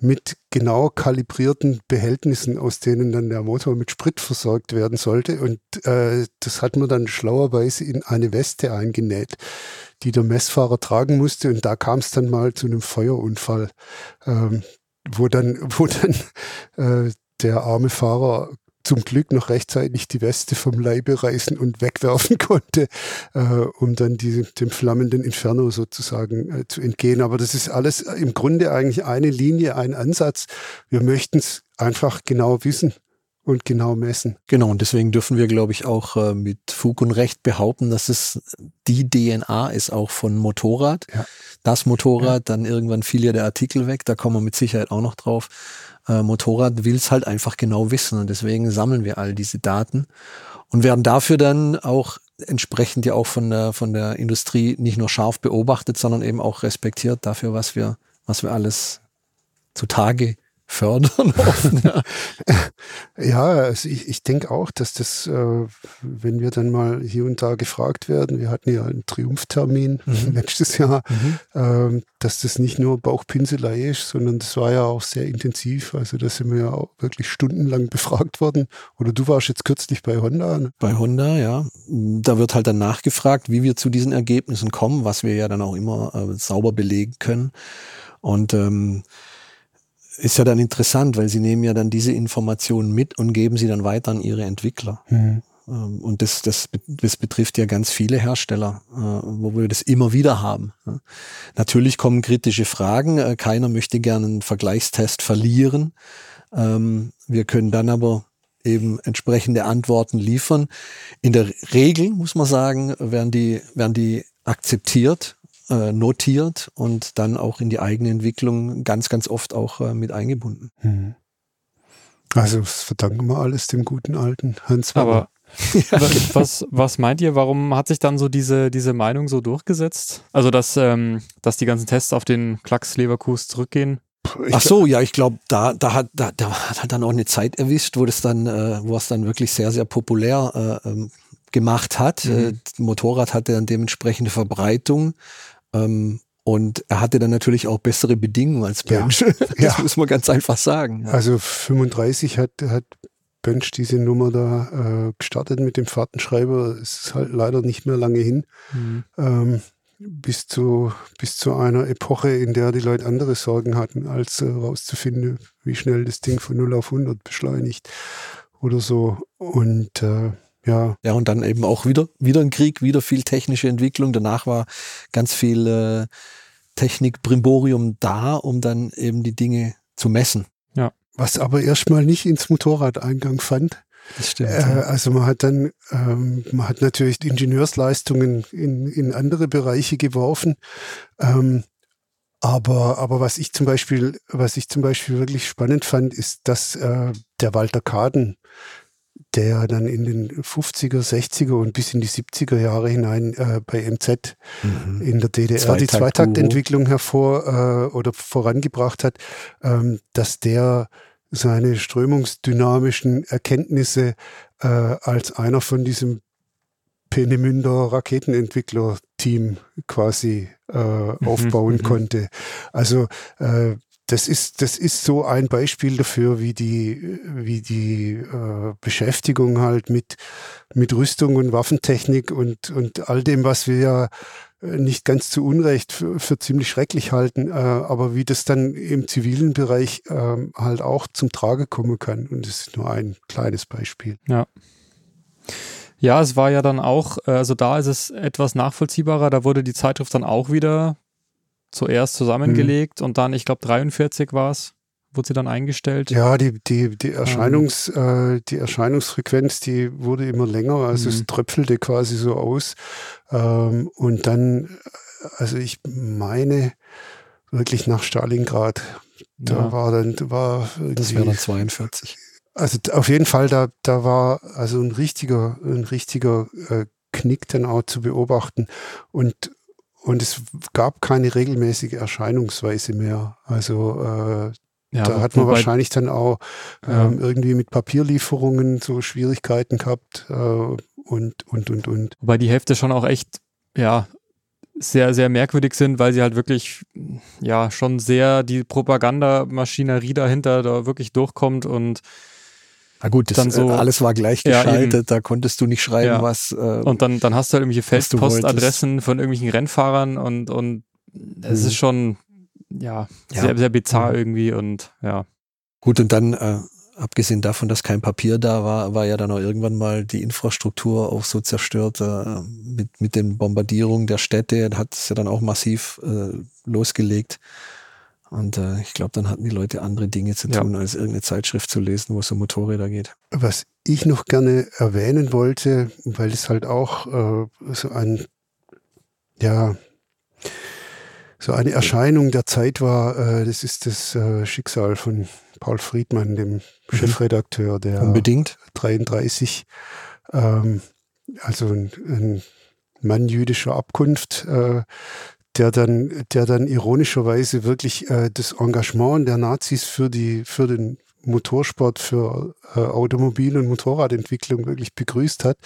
mit genau kalibrierten Behältnissen, aus denen dann der Motor mit Sprit versorgt werden sollte. Und äh, das hat man dann schlauerweise in eine Weste eingenäht, die der Messfahrer tragen musste. Und da kam es dann mal zu einem Feuerunfall, ähm, wo dann, wo dann äh, der arme Fahrer zum Glück noch rechtzeitig die Weste vom Leibe reißen und wegwerfen konnte, äh, um dann die, dem flammenden Inferno sozusagen äh, zu entgehen. Aber das ist alles im Grunde eigentlich eine Linie, ein Ansatz. Wir möchten es einfach genau wissen und genau messen. Genau, und deswegen dürfen wir, glaube ich, auch äh, mit Fug und Recht behaupten, dass es die DNA ist auch von Motorrad. Ja. Das Motorrad, ja. dann irgendwann fiel ja der Artikel weg, da kommen wir mit Sicherheit auch noch drauf äh, Motorrad will es halt einfach genau wissen und deswegen sammeln wir all diese Daten und werden dafür dann auch entsprechend ja auch von der, von der Industrie nicht nur scharf beobachtet, sondern eben auch respektiert dafür, was wir, was wir alles zutage fördern offen. Ja, ja also ich, ich denke auch, dass das, äh, wenn wir dann mal hier und da gefragt werden, wir hatten ja einen Triumphtermin mhm. letztes Jahr, mhm. ähm, dass das nicht nur Bauchpinselei ist, sondern das war ja auch sehr intensiv. Also da sind wir ja auch wirklich stundenlang befragt worden. Oder du warst jetzt kürzlich bei Honda. Ne? Bei Honda, ja. Da wird halt dann nachgefragt, wie wir zu diesen Ergebnissen kommen, was wir ja dann auch immer äh, sauber belegen können. Und ähm, ist ja dann interessant, weil sie nehmen ja dann diese Informationen mit und geben sie dann weiter an ihre Entwickler. Mhm. Und das, das, das betrifft ja ganz viele Hersteller, äh, wo wir das immer wieder haben. Natürlich kommen kritische Fragen. Äh, keiner möchte gerne einen Vergleichstest verlieren. Ähm, wir können dann aber eben entsprechende Antworten liefern. In der Regel, muss man sagen, werden die, werden die akzeptiert äh, notiert und dann auch in die eigene Entwicklung ganz, ganz oft auch äh, mit eingebunden. Mhm. Also das verdanken wir alles dem guten alten Hans Wabber. Aber was, was meint ihr, warum hat sich dann so diese, diese Meinung so durchgesetzt? Also, dass, ähm, dass die ganzen Tests auf den Klacks Leverkus zurückgehen? Ach so, ja, ich glaube, da, da, hat, da, da hat dann auch eine Zeit erwischt, wo das dann, äh, wo es dann wirklich sehr, sehr populär äh, ähm, gemacht hat. Mhm. Äh, Motorrad hatte dann dementsprechende Verbreitung. Ähm, und er hatte dann natürlich auch bessere Bedingungen als Bench. Ja, das ja. muss man ganz einfach sagen. Ja. Also 35 hat, hat Bench diese Nummer da äh, gestartet mit dem Fahrtenschreiber. Es ist halt leider nicht mehr lange hin. Mhm. Ähm, bis zu, bis zu einer Epoche, in der die Leute andere Sorgen hatten, als herauszufinden, äh, wie schnell das Ding von 0 auf 100 beschleunigt oder so. Und äh, ja. Ja, und dann eben auch wieder, wieder ein Krieg, wieder viel technische Entwicklung. Danach war ganz viel äh, Technik-Brimborium da, um dann eben die Dinge zu messen. Ja. Was aber erstmal nicht ins Motorrad Eingang fand. Das stimmt. Äh, also man hat dann, ähm, man hat natürlich Ingenieursleistungen in, in andere Bereiche geworfen. Ähm, aber, aber was ich zum Beispiel, was ich zum Beispiel wirklich spannend fand, ist, dass äh, der Walter Kaden der dann in den 50er, 60er und bis in die 70er Jahre hinein äh, bei MZ mhm. in der DDR Zweitakt die Zweitaktentwicklung hervor äh, oder vorangebracht hat, ähm, dass der seine strömungsdynamischen Erkenntnisse äh, als einer von diesem Peenemünder Raketenentwickler-Team quasi äh, mhm. aufbauen mhm. konnte. Also äh, das ist, das ist so ein Beispiel dafür, wie die, wie die äh, Beschäftigung halt mit, mit Rüstung und Waffentechnik und, und all dem, was wir ja äh, nicht ganz zu Unrecht für, für ziemlich schrecklich halten, äh, aber wie das dann im zivilen Bereich äh, halt auch zum Trage kommen kann. Und das ist nur ein kleines Beispiel. Ja. Ja, es war ja dann auch, äh, also da ist es etwas nachvollziehbarer. Da wurde die Zeitschrift dann auch wieder zuerst zusammengelegt mhm. und dann, ich glaube, 43 war es, wurde sie dann eingestellt. Ja, die, die, die, Erscheinungs, ähm. äh, die Erscheinungsfrequenz, die wurde immer länger, also mhm. es tröpfelte quasi so aus. Ähm, und dann, also ich meine, wirklich nach Stalingrad. Da ja. war dann, war Das wäre dann 42. Also auf jeden Fall, da, da war also ein richtiger, ein richtiger äh, Knick dann auch zu beobachten. Und, und es gab keine regelmäßige Erscheinungsweise mehr. Also äh, ja, da hat man wahrscheinlich dann auch ähm, ja. irgendwie mit Papierlieferungen so Schwierigkeiten gehabt äh, und, und, und, und. Wobei die Hälfte schon auch echt, ja, sehr, sehr merkwürdig sind, weil sie halt wirklich, ja, schon sehr die Propagandamaschinerie dahinter da wirklich durchkommt und na gut, das, dann so, äh, alles war gleich geschaltet, ja, da konntest du nicht schreiben, ja. was. Äh, und dann, dann hast du halt irgendwelche Feldpostadressen von irgendwelchen Rennfahrern und, und es mhm. ist schon, ja, ja, sehr, sehr bizarr irgendwie und ja. Gut, und dann, äh, abgesehen davon, dass kein Papier da war, war ja dann auch irgendwann mal die Infrastruktur auch so zerstört äh, mit, mit den Bombardierungen der Städte, hat es ja dann auch massiv äh, losgelegt. Und äh, ich glaube, dann hatten die Leute andere Dinge zu tun, ja. als irgendeine Zeitschrift zu lesen, wo es um Motorräder geht. Was ich noch gerne erwähnen wollte, weil es halt auch äh, so ein, ja, so eine Erscheinung der Zeit war, äh, das ist das äh, Schicksal von Paul Friedmann, dem mhm. Chefredakteur der Unbedingt. 33, ähm, also ein, ein Mann jüdischer Abkunft, äh, der dann, der dann ironischerweise wirklich äh, das Engagement der Nazis für die, für den Motorsport, für äh, Automobil- und Motorradentwicklung wirklich begrüßt hat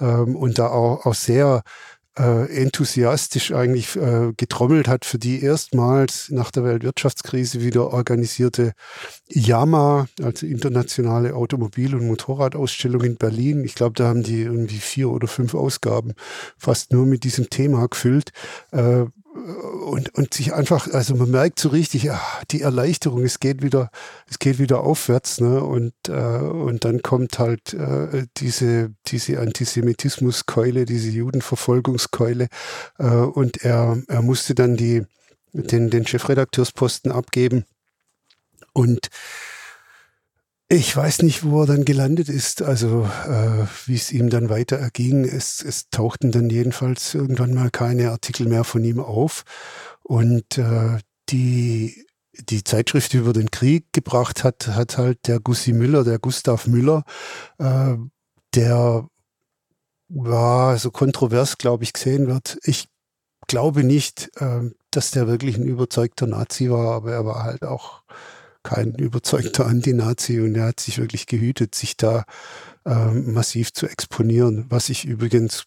ähm, und da auch, auch sehr äh, enthusiastisch eigentlich äh, getrommelt hat für die erstmals nach der Weltwirtschaftskrise wieder organisierte IAMA, also internationale Automobil- und Motorradausstellung in Berlin. Ich glaube, da haben die irgendwie vier oder fünf Ausgaben fast nur mit diesem Thema gefüllt. Äh, und, und sich einfach, also man merkt so richtig, ach, die Erleichterung, es geht wieder, es geht wieder aufwärts, ne? Und, äh, und dann kommt halt äh, diese, diese Antisemitismuskeule, diese Judenverfolgungskeule. Äh, und er, er musste dann die, den, den Chefredakteursposten abgeben. Und ich weiß nicht, wo er dann gelandet ist, also äh, wie es ihm dann weiter erging. Es, es tauchten dann jedenfalls irgendwann mal keine Artikel mehr von ihm auf. Und äh, die, die Zeitschrift über den Krieg gebracht hat, hat halt der Gussi Müller, der Gustav Müller, äh, der war so kontrovers, glaube ich, gesehen wird. Ich glaube nicht, äh, dass der wirklich ein überzeugter Nazi war, aber er war halt auch kein überzeugter Antinazi und er hat sich wirklich gehütet, sich da ähm, massiv zu exponieren, was ich übrigens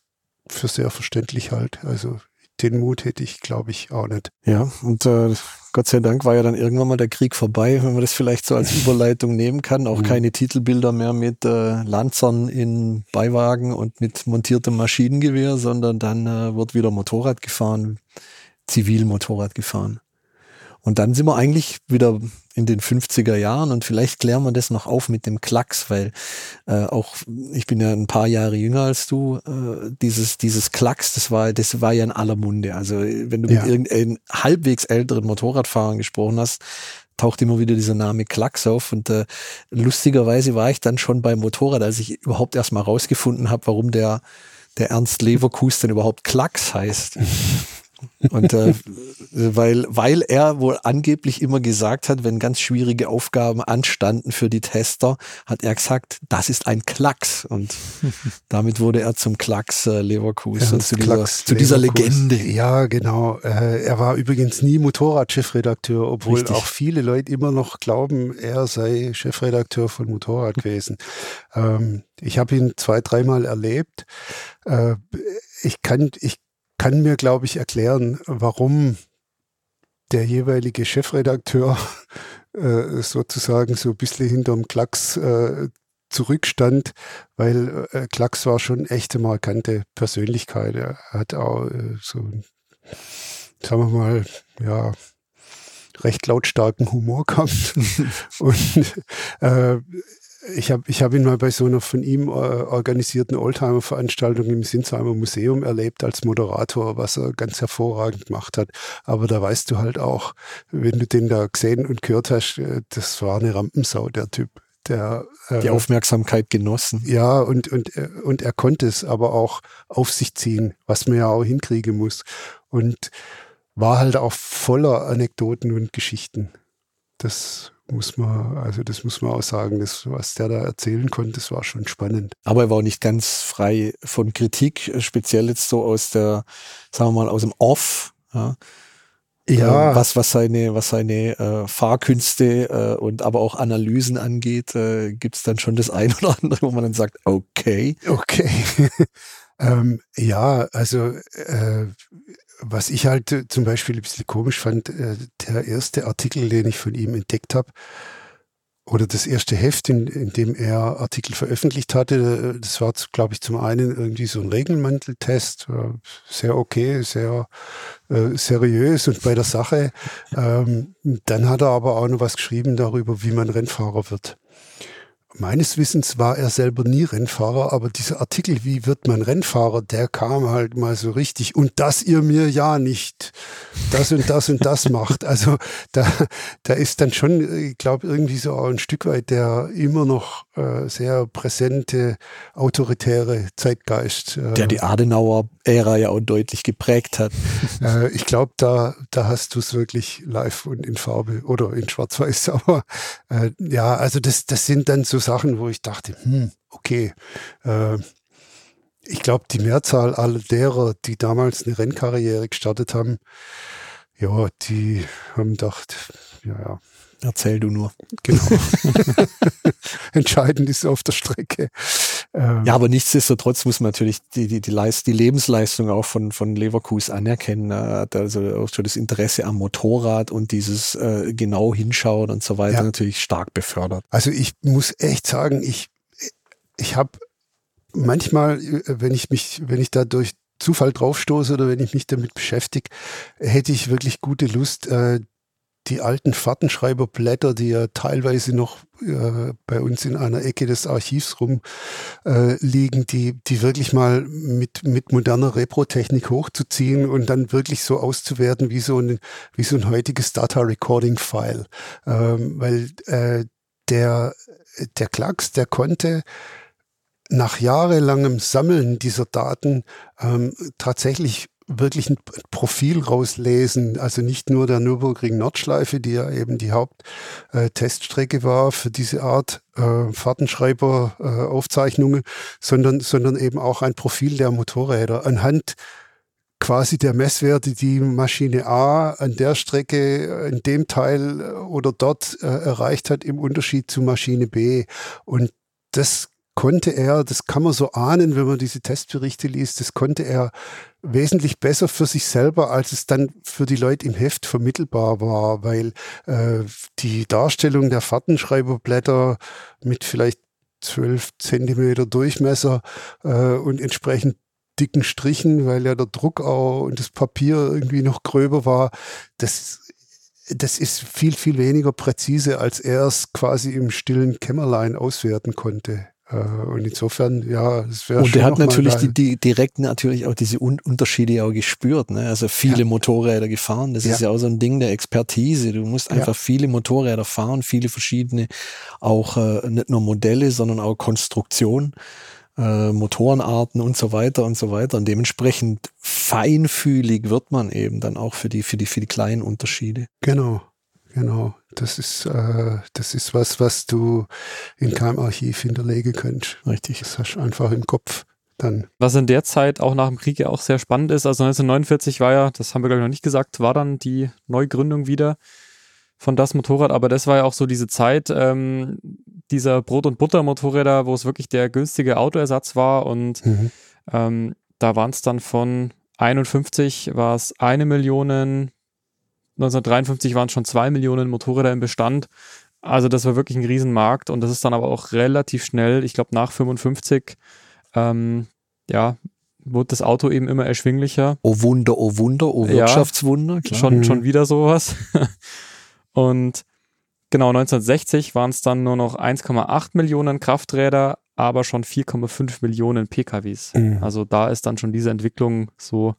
für sehr verständlich halte. Also den Mut hätte ich, glaube ich, auch nicht. Ja, und äh, Gott sei Dank war ja dann irgendwann mal der Krieg vorbei, wenn man das vielleicht so als Überleitung nehmen kann. Auch mhm. keine Titelbilder mehr mit äh, Lanzern in Beiwagen und mit montiertem Maschinengewehr, sondern dann äh, wird wieder Motorrad gefahren, Zivilmotorrad gefahren. Und dann sind wir eigentlich wieder in den 50er Jahren und vielleicht klären wir das noch auf mit dem Klacks, weil äh, auch ich bin ja ein paar Jahre jünger als du. Äh, dieses dieses Klacks, das war das war ja in aller Munde. Also wenn du ja. mit irgendeinem halbwegs älteren Motorradfahrern gesprochen hast, taucht immer wieder dieser Name Klacks auf und äh, lustigerweise war ich dann schon beim Motorrad, als ich überhaupt erst mal rausgefunden habe, warum der der Ernst Leverkus denn überhaupt Klacks heißt. Und äh, weil, weil er wohl angeblich immer gesagt hat, wenn ganz schwierige Aufgaben anstanden für die Tester, hat er gesagt, das ist ein Klacks. Und damit wurde er zum Klacks äh, Leverkusen, zu, dieser, zu dieser Legende. Ja, genau. Äh, er war übrigens nie Motorrad-Chefredakteur, obwohl Richtig. auch viele Leute immer noch glauben, er sei Chefredakteur von Motorrad gewesen. Ähm, ich habe ihn zwei, dreimal erlebt. Äh, ich kann, ich kann mir, glaube ich, erklären, warum der jeweilige Chefredakteur äh, sozusagen so ein bisschen hinterm Klacks äh, zurückstand, weil äh, Klacks war schon echte markante Persönlichkeit. Er hat auch äh, so, sagen wir mal, ja, recht lautstarken Humor gehabt. und äh, ich habe ich hab ihn mal bei so einer von ihm äh, organisierten Oldtimer-Veranstaltung im Sinsheimer Museum erlebt als Moderator, was er ganz hervorragend gemacht hat. Aber da weißt du halt auch, wenn du den da gesehen und gehört hast, äh, das war eine Rampensau, der Typ. Der, äh, die Aufmerksamkeit genossen. Ja, und, und, äh, und er konnte es aber auch auf sich ziehen, was man ja auch hinkriegen muss. Und war halt auch voller Anekdoten und Geschichten. Das muss man, also das muss man auch sagen, das, was der da erzählen konnte, das war schon spannend. Aber er war auch nicht ganz frei von Kritik, speziell jetzt so aus der, sagen wir mal, aus dem Off. Ja. Ja. Äh, was, was seine, was seine äh, Fahrkünste äh, und aber auch Analysen angeht, äh, gibt es dann schon das ein oder andere, wo man dann sagt, okay. Okay. ähm, ja, also äh, was ich halt äh, zum Beispiel ein bisschen komisch fand, äh, der erste Artikel, den ich von ihm entdeckt habe, oder das erste Heft, in, in dem er Artikel veröffentlicht hatte, äh, das war, glaube ich, zum einen irgendwie so ein Regelmanteltest, sehr okay, sehr äh, seriös und bei der Sache. Ähm, dann hat er aber auch noch was geschrieben darüber, wie man Rennfahrer wird. Meines Wissens war er selber nie Rennfahrer, aber dieser Artikel, wie wird man Rennfahrer, der kam halt mal so richtig. Und dass ihr mir ja nicht das und das und das macht. Also da, da ist dann schon, ich glaube, irgendwie so auch ein Stück weit der immer noch äh, sehr präsente autoritäre Zeitgeist. Äh, der die Adenauer-Ära ja auch deutlich geprägt hat. Äh, ich glaube, da, da hast du es wirklich live und in Farbe oder in Schwarz-Weiß. Aber äh, ja, also das, das sind dann so Sachen, wo ich dachte, hm, okay. Ich glaube, die Mehrzahl aller derer, die damals eine Rennkarriere gestartet haben, ja, die haben gedacht, ja, ja. Erzähl du nur. Genau. Entscheidend ist auf der Strecke. Ähm, ja, aber nichtsdestotrotz muss man natürlich die, die, die, Leist, die Lebensleistung auch von, von Leverkusen anerkennen. Also auch schon das Interesse am Motorrad und dieses äh, genau hinschauen und so weiter ja. natürlich stark befördert. Also ich muss echt sagen, ich, ich habe manchmal, wenn ich mich, wenn ich da durch Zufall draufstoße oder wenn ich mich damit beschäftige, hätte ich wirklich gute Lust, äh, die alten Fahrtenschreiberblätter, die ja teilweise noch äh, bei uns in einer Ecke des Archivs rumliegen, äh, die, die wirklich mal mit, mit moderner Repro-Technik hochzuziehen und dann wirklich so auszuwerten wie so ein, wie so ein heutiges Data-Recording-File. Ähm, weil äh, der, der Klacks, der konnte nach jahrelangem Sammeln dieser Daten ähm, tatsächlich wirklich ein Profil rauslesen. Also nicht nur der Nürburgring Nordschleife, die ja eben die Hauptteststrecke äh, war für diese Art äh, Fahrtenschreiber-Aufzeichnungen, äh, sondern, sondern eben auch ein Profil der Motorräder anhand quasi der Messwerte, die Maschine A an der Strecke, in dem Teil äh, oder dort äh, erreicht hat, im Unterschied zu Maschine B. Und das konnte er, das kann man so ahnen, wenn man diese Testberichte liest, das konnte er wesentlich besser für sich selber, als es dann für die Leute im Heft vermittelbar war, weil äh, die Darstellung der Fahrtenschreiberblätter mit vielleicht zwölf Zentimeter Durchmesser äh, und entsprechend dicken Strichen, weil ja der Druck auch und das Papier irgendwie noch gröber war, das das ist viel, viel weniger präzise, als er es quasi im stillen Kämmerlein auswerten konnte. Äh, und insofern, ja, es wäre Und er hat natürlich die, die, direkt natürlich auch diese Un Unterschiede auch gespürt. Ne? Also viele ja. Motorräder gefahren. Das ja. ist ja auch so ein Ding der Expertise. Du musst einfach ja. viele Motorräder fahren, viele verschiedene, auch äh, nicht nur Modelle, sondern auch Konstruktion, äh, Motorenarten und so weiter und so weiter. Und dementsprechend feinfühlig wird man eben dann auch für die, für die, für die kleinen Unterschiede. Genau. Genau, das ist, äh, das ist was, was du in keinem Archiv hinterlegen könntest. Richtig. Das hast du einfach im Kopf dann. Was in der Zeit auch nach dem Krieg ja auch sehr spannend ist, also 1949 war ja, das haben wir glaube ich noch nicht gesagt, war dann die Neugründung wieder von das Motorrad, aber das war ja auch so diese Zeit ähm, dieser Brot- und Butter-Motorräder, wo es wirklich der günstige Autoersatz war und mhm. ähm, da waren es dann von 51 war es eine Million 1953 waren es schon zwei Millionen Motorräder im Bestand. Also das war wirklich ein Riesenmarkt und das ist dann aber auch relativ schnell, ich glaube nach 55, ähm, ja, wurde das Auto eben immer erschwinglicher. Oh Wunder, oh Wunder, oh Wirtschaftswunder. Ja, schon, mhm. schon wieder sowas. und Genau, 1960 waren es dann nur noch 1,8 Millionen Krafträder, aber schon 4,5 Millionen PKWs. Mhm. Also da ist dann schon diese Entwicklung so.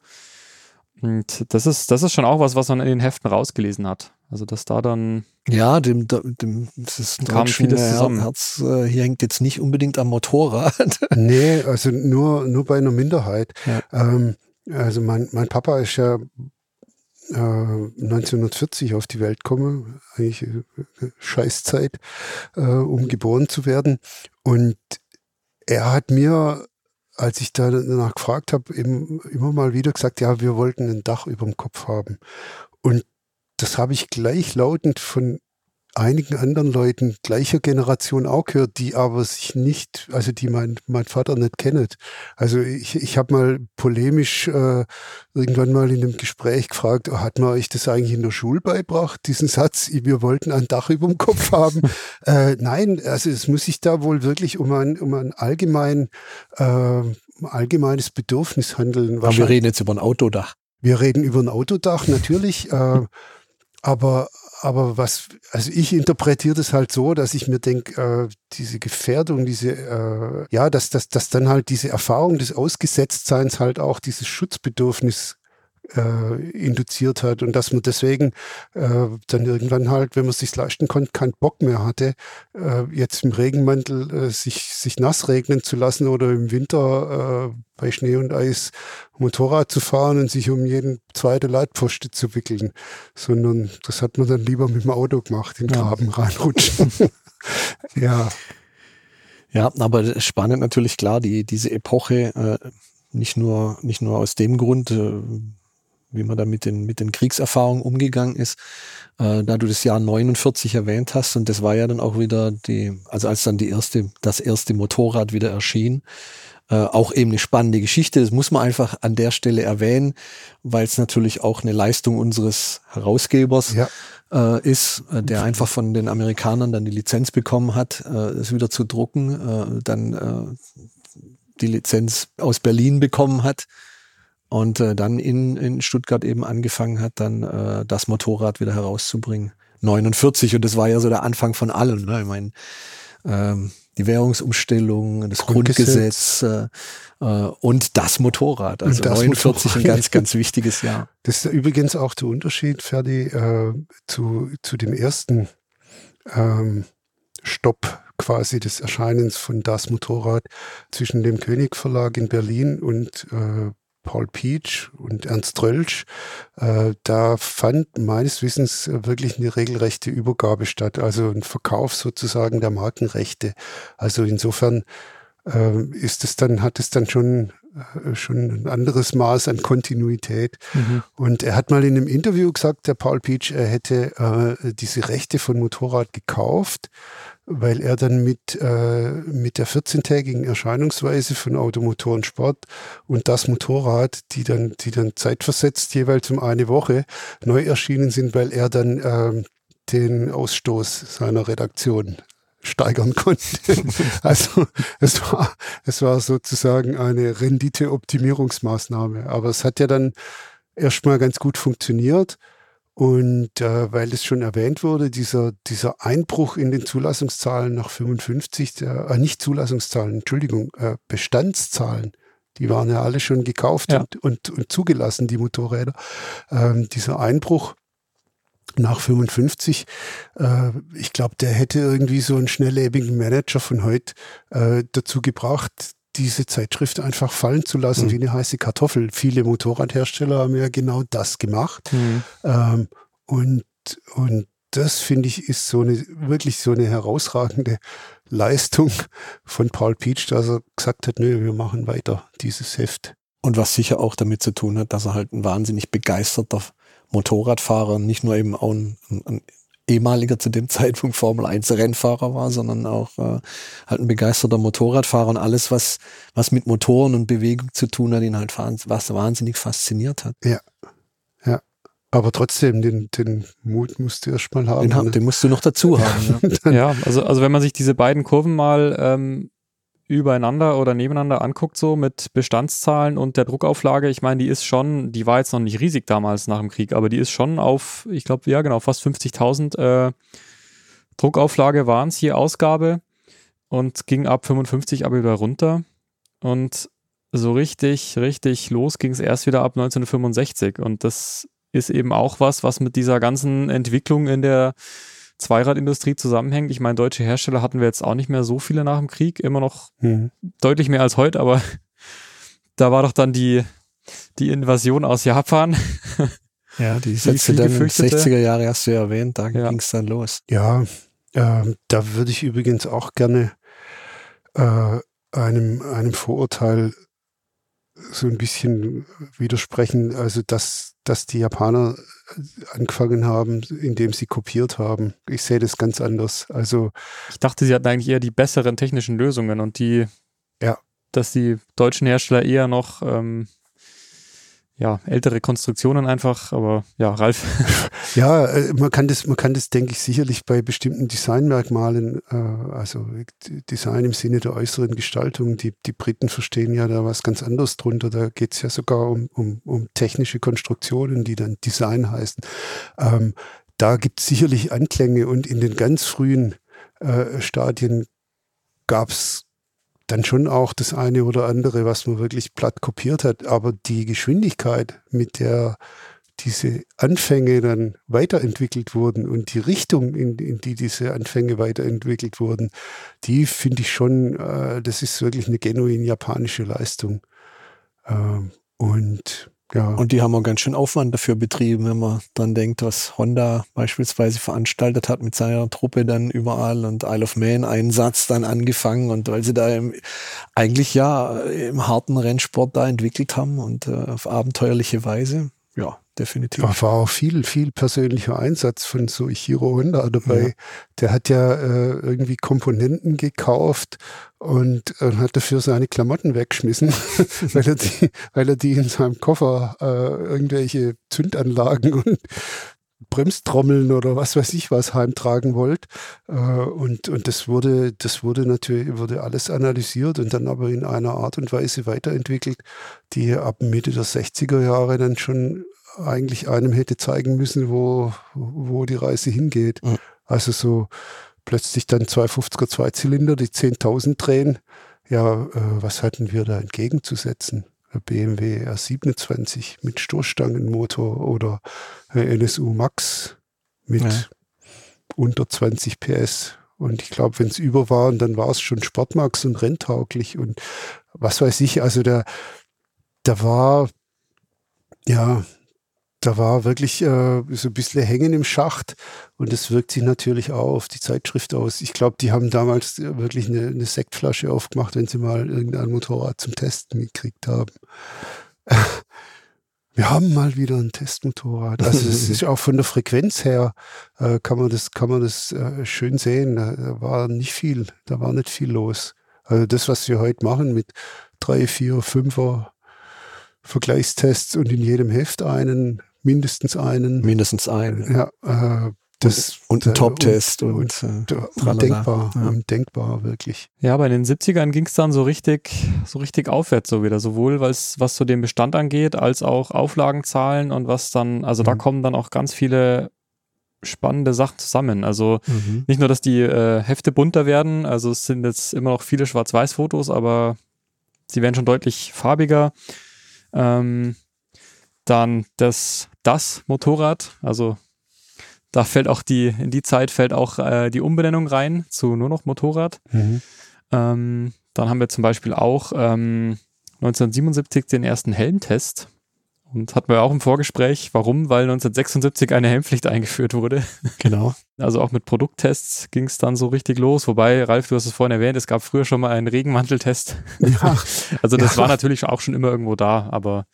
Und das ist, das ist schon auch was, was man in den Heften rausgelesen hat. Also dass da dann ja, dem, dem das ist kam vieles zusammen. Herz äh, hier hängt jetzt nicht unbedingt am Motorrad. nee, also nur nur bei einer Minderheit. Ja. Ähm, also mein, mein Papa ist ja äh, 1940 auf die Welt gekommen, eigentlich äh, Scheißzeit, äh, um geboren zu werden. Und er hat mir als ich da danach gefragt habe, immer mal wieder gesagt, ja, wir wollten ein Dach über dem Kopf haben. Und das habe ich gleichlautend von einigen anderen Leuten gleicher Generation auch gehört, die aber sich nicht, also die mein, mein Vater nicht kennt. Also ich, ich habe mal polemisch äh, irgendwann mal in einem Gespräch gefragt, hat man euch das eigentlich in der Schule beibracht, diesen Satz, wir wollten ein Dach über dem Kopf haben? äh, nein, also es muss sich da wohl wirklich um ein, um ein allgemein, äh, allgemeines Bedürfnis handeln. Aber wir reden jetzt über ein Autodach. Wir reden über ein Autodach, natürlich. Äh, aber, aber was, also ich interpretiere das halt so, dass ich mir denke, äh, diese Gefährdung, diese, äh, ja, dass, dass, dass dann halt diese Erfahrung des Ausgesetztseins halt auch dieses Schutzbedürfnis äh, induziert hat und dass man deswegen äh, dann irgendwann halt, wenn man es sich leisten konnte, keinen Bock mehr hatte, äh, jetzt im Regenmantel äh, sich, sich nass regnen zu lassen oder im Winter äh, bei Schnee und Eis Motorrad zu fahren und sich um jeden zweite Leitpfosten zu wickeln, sondern das hat man dann lieber mit dem Auto gemacht, in den Graben ja. reinrutschen. ja. Ja, aber spannend natürlich klar, die, diese Epoche, äh, nicht nur, nicht nur aus dem Grund, wie man da mit den, mit den Kriegserfahrungen umgegangen ist. Äh, da du das Jahr 49 erwähnt hast und das war ja dann auch wieder die, also als dann die erste, das erste Motorrad wieder erschien, äh, auch eben eine spannende Geschichte. Das muss man einfach an der Stelle erwähnen, weil es natürlich auch eine Leistung unseres Herausgebers ja. äh, ist, äh, der einfach von den Amerikanern dann die Lizenz bekommen hat, äh, es wieder zu drucken, äh, dann äh, die Lizenz aus Berlin bekommen hat und äh, dann in, in Stuttgart eben angefangen hat, dann äh, das Motorrad wieder herauszubringen. 49 und das war ja so der Anfang von allem. Ne? Ich meine, ähm, die Währungsumstellung, das Grundgesetz, Grundgesetz äh, äh, und das Motorrad. Also das 49 Motorrad. ein ganz, ganz wichtiges Jahr. Das ist übrigens auch der Unterschied, Ferdi, äh, zu, zu dem ersten ähm, Stopp quasi des Erscheinens von Das Motorrad zwischen dem König Verlag in Berlin und äh, Paul Peach und Ernst Rölsch. Äh, da fand meines Wissens wirklich eine regelrechte Übergabe statt, also ein Verkauf sozusagen der Markenrechte. Also insofern äh, ist es dann, hat es dann schon äh, schon ein anderes Maß an Kontinuität. Mhm. Und er hat mal in einem Interview gesagt, der Paul Peach, er hätte äh, diese Rechte von Motorrad gekauft weil er dann mit, äh, mit der 14-tägigen Erscheinungsweise von Automotoren Sport und das Motorrad, die dann, die dann zeitversetzt jeweils um eine Woche neu erschienen sind, weil er dann äh, den Ausstoß seiner Redaktion steigern konnte. also es war, es war sozusagen eine Rendite-Optimierungsmaßnahme. Aber es hat ja dann erstmal ganz gut funktioniert. Und äh, weil es schon erwähnt wurde, dieser, dieser Einbruch in den Zulassungszahlen nach 55, der, äh, nicht Zulassungszahlen, Entschuldigung, äh, Bestandszahlen, die waren ja alle schon gekauft ja. und, und, und, zugelassen, die Motorräder. Ähm, dieser Einbruch nach 55, äh, ich glaube, der hätte irgendwie so einen schnelllebigen Manager von heute äh, dazu gebracht, diese Zeitschrift einfach fallen zu lassen mhm. wie eine heiße Kartoffel. Viele Motorradhersteller haben ja genau das gemacht. Mhm. Ähm, und, und das finde ich ist so eine, wirklich so eine herausragende Leistung von Paul Peach, dass er gesagt hat, nö, wir machen weiter dieses Heft. Und was sicher auch damit zu tun hat, dass er halt ein wahnsinnig begeisterter Motorradfahrer, nicht nur eben auch ein, ein ehemaliger zu dem Zeitpunkt Formel 1 Rennfahrer war, sondern auch äh, halt ein begeisterter Motorradfahrer und alles, was, was mit Motoren und Bewegung zu tun hat, ihn halt was wahnsinnig fasziniert hat. Ja. Ja. Aber trotzdem, den, den Mut musst du erst mal haben. Den, ne? den musst du noch dazu haben. ja. ja, also, also wenn man sich diese beiden Kurven mal ähm, übereinander oder nebeneinander anguckt, so mit Bestandszahlen und der Druckauflage, ich meine, die ist schon, die war jetzt noch nicht riesig damals nach dem Krieg, aber die ist schon auf, ich glaube, ja genau, fast 50.000 äh, Druckauflage waren es je Ausgabe und ging ab 55 aber wieder runter. Und so richtig, richtig los ging es erst wieder ab 1965. Und das ist eben auch was, was mit dieser ganzen Entwicklung in der Zweiradindustrie zusammenhängt. Ich meine, deutsche Hersteller hatten wir jetzt auch nicht mehr so viele nach dem Krieg, immer noch mhm. deutlich mehr als heute, aber da war doch dann die, die Invasion aus Japan. Ja, die setzte dann in den 60er Jahre, hast du ja erwähnt, da ja. ging es dann los. Ja, äh, da würde ich übrigens auch gerne äh, einem, einem Vorurteil so ein bisschen widersprechen, also dass, dass die Japaner angefangen haben, indem sie kopiert haben. Ich sehe das ganz anders. Also ich dachte, sie hatten eigentlich eher die besseren technischen Lösungen und die, ja. dass die deutschen Hersteller eher noch ähm, ja, ältere Konstruktionen einfach, aber ja, Ralf. Ja, äh, man kann das, man kann das, denke ich, sicherlich bei bestimmten Designmerkmalen, äh, also Design im Sinne der äußeren Gestaltung, die, die Briten verstehen ja da was ganz anderes drunter. Da geht es ja sogar um, um, um technische Konstruktionen, die dann Design heißen. Ähm, da gibt es sicherlich Anklänge und in den ganz frühen äh, Stadien gab es dann schon auch das eine oder andere, was man wirklich platt kopiert hat. Aber die Geschwindigkeit, mit der diese Anfänge dann weiterentwickelt wurden und die Richtung, in, in die diese Anfänge weiterentwickelt wurden, die finde ich schon, äh, das ist wirklich eine genuin japanische Leistung. Ähm, und ja. Und die haben auch ganz schön Aufwand dafür betrieben, wenn man dann denkt, was Honda beispielsweise veranstaltet hat mit seiner Truppe dann überall und Isle of Man Einsatz dann angefangen und weil sie da im, eigentlich ja im harten Rennsport da entwickelt haben und äh, auf abenteuerliche Weise. Definitiv. War, war auch viel, viel persönlicher Einsatz von so Ichiro Honda dabei. Ja. Der hat ja äh, irgendwie Komponenten gekauft und äh, hat dafür seine Klamotten weggeschmissen, weil, er die, weil er die in seinem Koffer äh, irgendwelche Zündanlagen und Bremstrommeln oder was weiß ich was heimtragen wollt. Äh, und, und das wurde, das wurde natürlich, wurde alles analysiert und dann aber in einer Art und Weise weiterentwickelt, die ab Mitte der 60er Jahre dann schon eigentlich einem hätte zeigen müssen, wo, wo die Reise hingeht. Mhm. Also so plötzlich dann 250er Zweizylinder, die 10.000 drehen. Ja, äh, was hatten wir da entgegenzusetzen? BMW R27 mit Stoßstangenmotor oder NSU Max mit ja. unter 20 PS. Und ich glaube, wenn es über waren, dann war es schon Sportmax und renntauglich und was weiß ich. Also da, da war, ja, da war wirklich äh, so ein bisschen Hängen im Schacht und das wirkt sich natürlich auch auf die Zeitschrift aus. Ich glaube, die haben damals wirklich eine, eine, Sektflasche aufgemacht, wenn sie mal irgendein Motorrad zum Testen gekriegt haben. Wir haben mal wieder ein Testmotorrad. Also es ist auch von der Frequenz her äh, kann man das, kann man das äh, schön sehen. Da war nicht viel, da war nicht viel los. Also das, was wir heute machen mit drei, vier, fünfer Vergleichstests und in jedem Heft einen, mindestens einen. Mindestens einen. Ja, äh, das, und, und ein Top-Test und, und, und äh, undenkbar, ja. undenkbar, wirklich. Ja, bei den 70ern ging es dann so richtig, so richtig aufwärts so wieder, sowohl was, was so den Bestand angeht, als auch Auflagenzahlen und was dann, also mhm. da kommen dann auch ganz viele spannende Sachen zusammen. Also mhm. nicht nur, dass die äh, Hefte bunter werden, also es sind jetzt immer noch viele Schwarz-Weiß-Fotos, aber sie werden schon deutlich farbiger. Ähm, dann das, das Motorrad, also da fällt auch die, in die Zeit fällt auch äh, die Umbenennung rein zu nur noch Motorrad. Mhm. Ähm, dann haben wir zum Beispiel auch ähm, 1977 den ersten Helmtest. Und hatten wir auch im Vorgespräch, warum? Weil 1976 eine Helmpflicht eingeführt wurde. Genau. Also auch mit Produkttests ging es dann so richtig los. Wobei, Ralf, du hast es vorhin erwähnt, es gab früher schon mal einen Regenmanteltest. Ja. also das ja. war natürlich auch schon immer irgendwo da, aber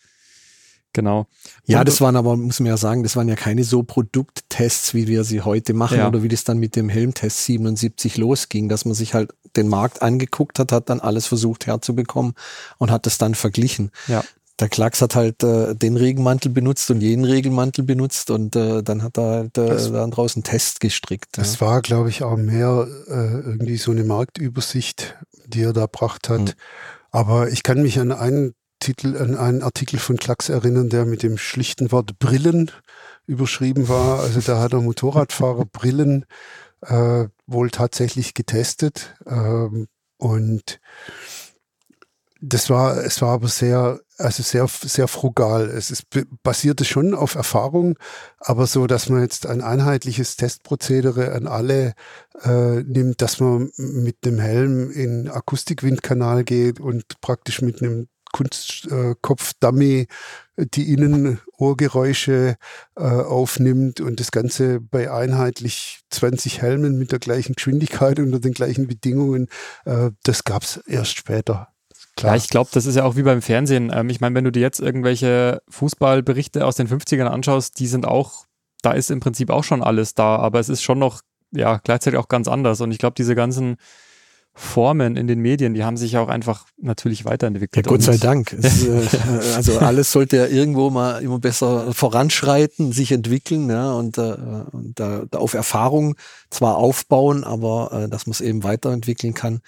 Genau. Ja, das waren aber, muss man ja sagen, das waren ja keine so Produkttests, wie wir sie heute machen ja. oder wie das dann mit dem Helmtest 77 losging, dass man sich halt den Markt angeguckt hat, hat dann alles versucht herzubekommen und hat das dann verglichen. Ja. Der Klacks hat halt äh, den Regenmantel benutzt und jenen Regenmantel benutzt und äh, dann hat er halt äh, dann draußen Test gestrickt. Das ja. war, glaube ich, auch mehr äh, irgendwie so eine Marktübersicht, die er da gebracht hat. Mhm. Aber ich kann mich an einen Titel, an einen Artikel von Klacks erinnern, der mit dem schlichten Wort Brillen überschrieben war. Also da hat der Motorradfahrer Brillen äh, wohl tatsächlich getestet. Ähm, und das war, es war aber sehr, also sehr, sehr frugal. Es ist, basierte schon auf Erfahrung, aber so, dass man jetzt ein einheitliches Testprozedere an alle äh, nimmt, dass man mit einem Helm in Akustikwindkanal geht und praktisch mit einem Kunstkopf-Dummy die Innenohrgeräusche äh, aufnimmt und das Ganze bei einheitlich 20 Helmen mit der gleichen Geschwindigkeit unter den gleichen Bedingungen, äh, das gab es erst später. Klar. Ja, ich glaube, das ist ja auch wie beim Fernsehen. Ähm, ich meine, wenn du dir jetzt irgendwelche Fußballberichte aus den 50ern anschaust, die sind auch, da ist im Prinzip auch schon alles da, aber es ist schon noch, ja, gleichzeitig auch ganz anders. Und ich glaube, diese ganzen Formen in den Medien, die haben sich auch einfach natürlich weiterentwickelt. Ja, Gott sei Dank. Es, äh, also alles sollte ja irgendwo mal immer besser voranschreiten, sich entwickeln ja, und, äh, und da, da auf Erfahrung zwar aufbauen, aber äh, dass man es eben weiterentwickeln kann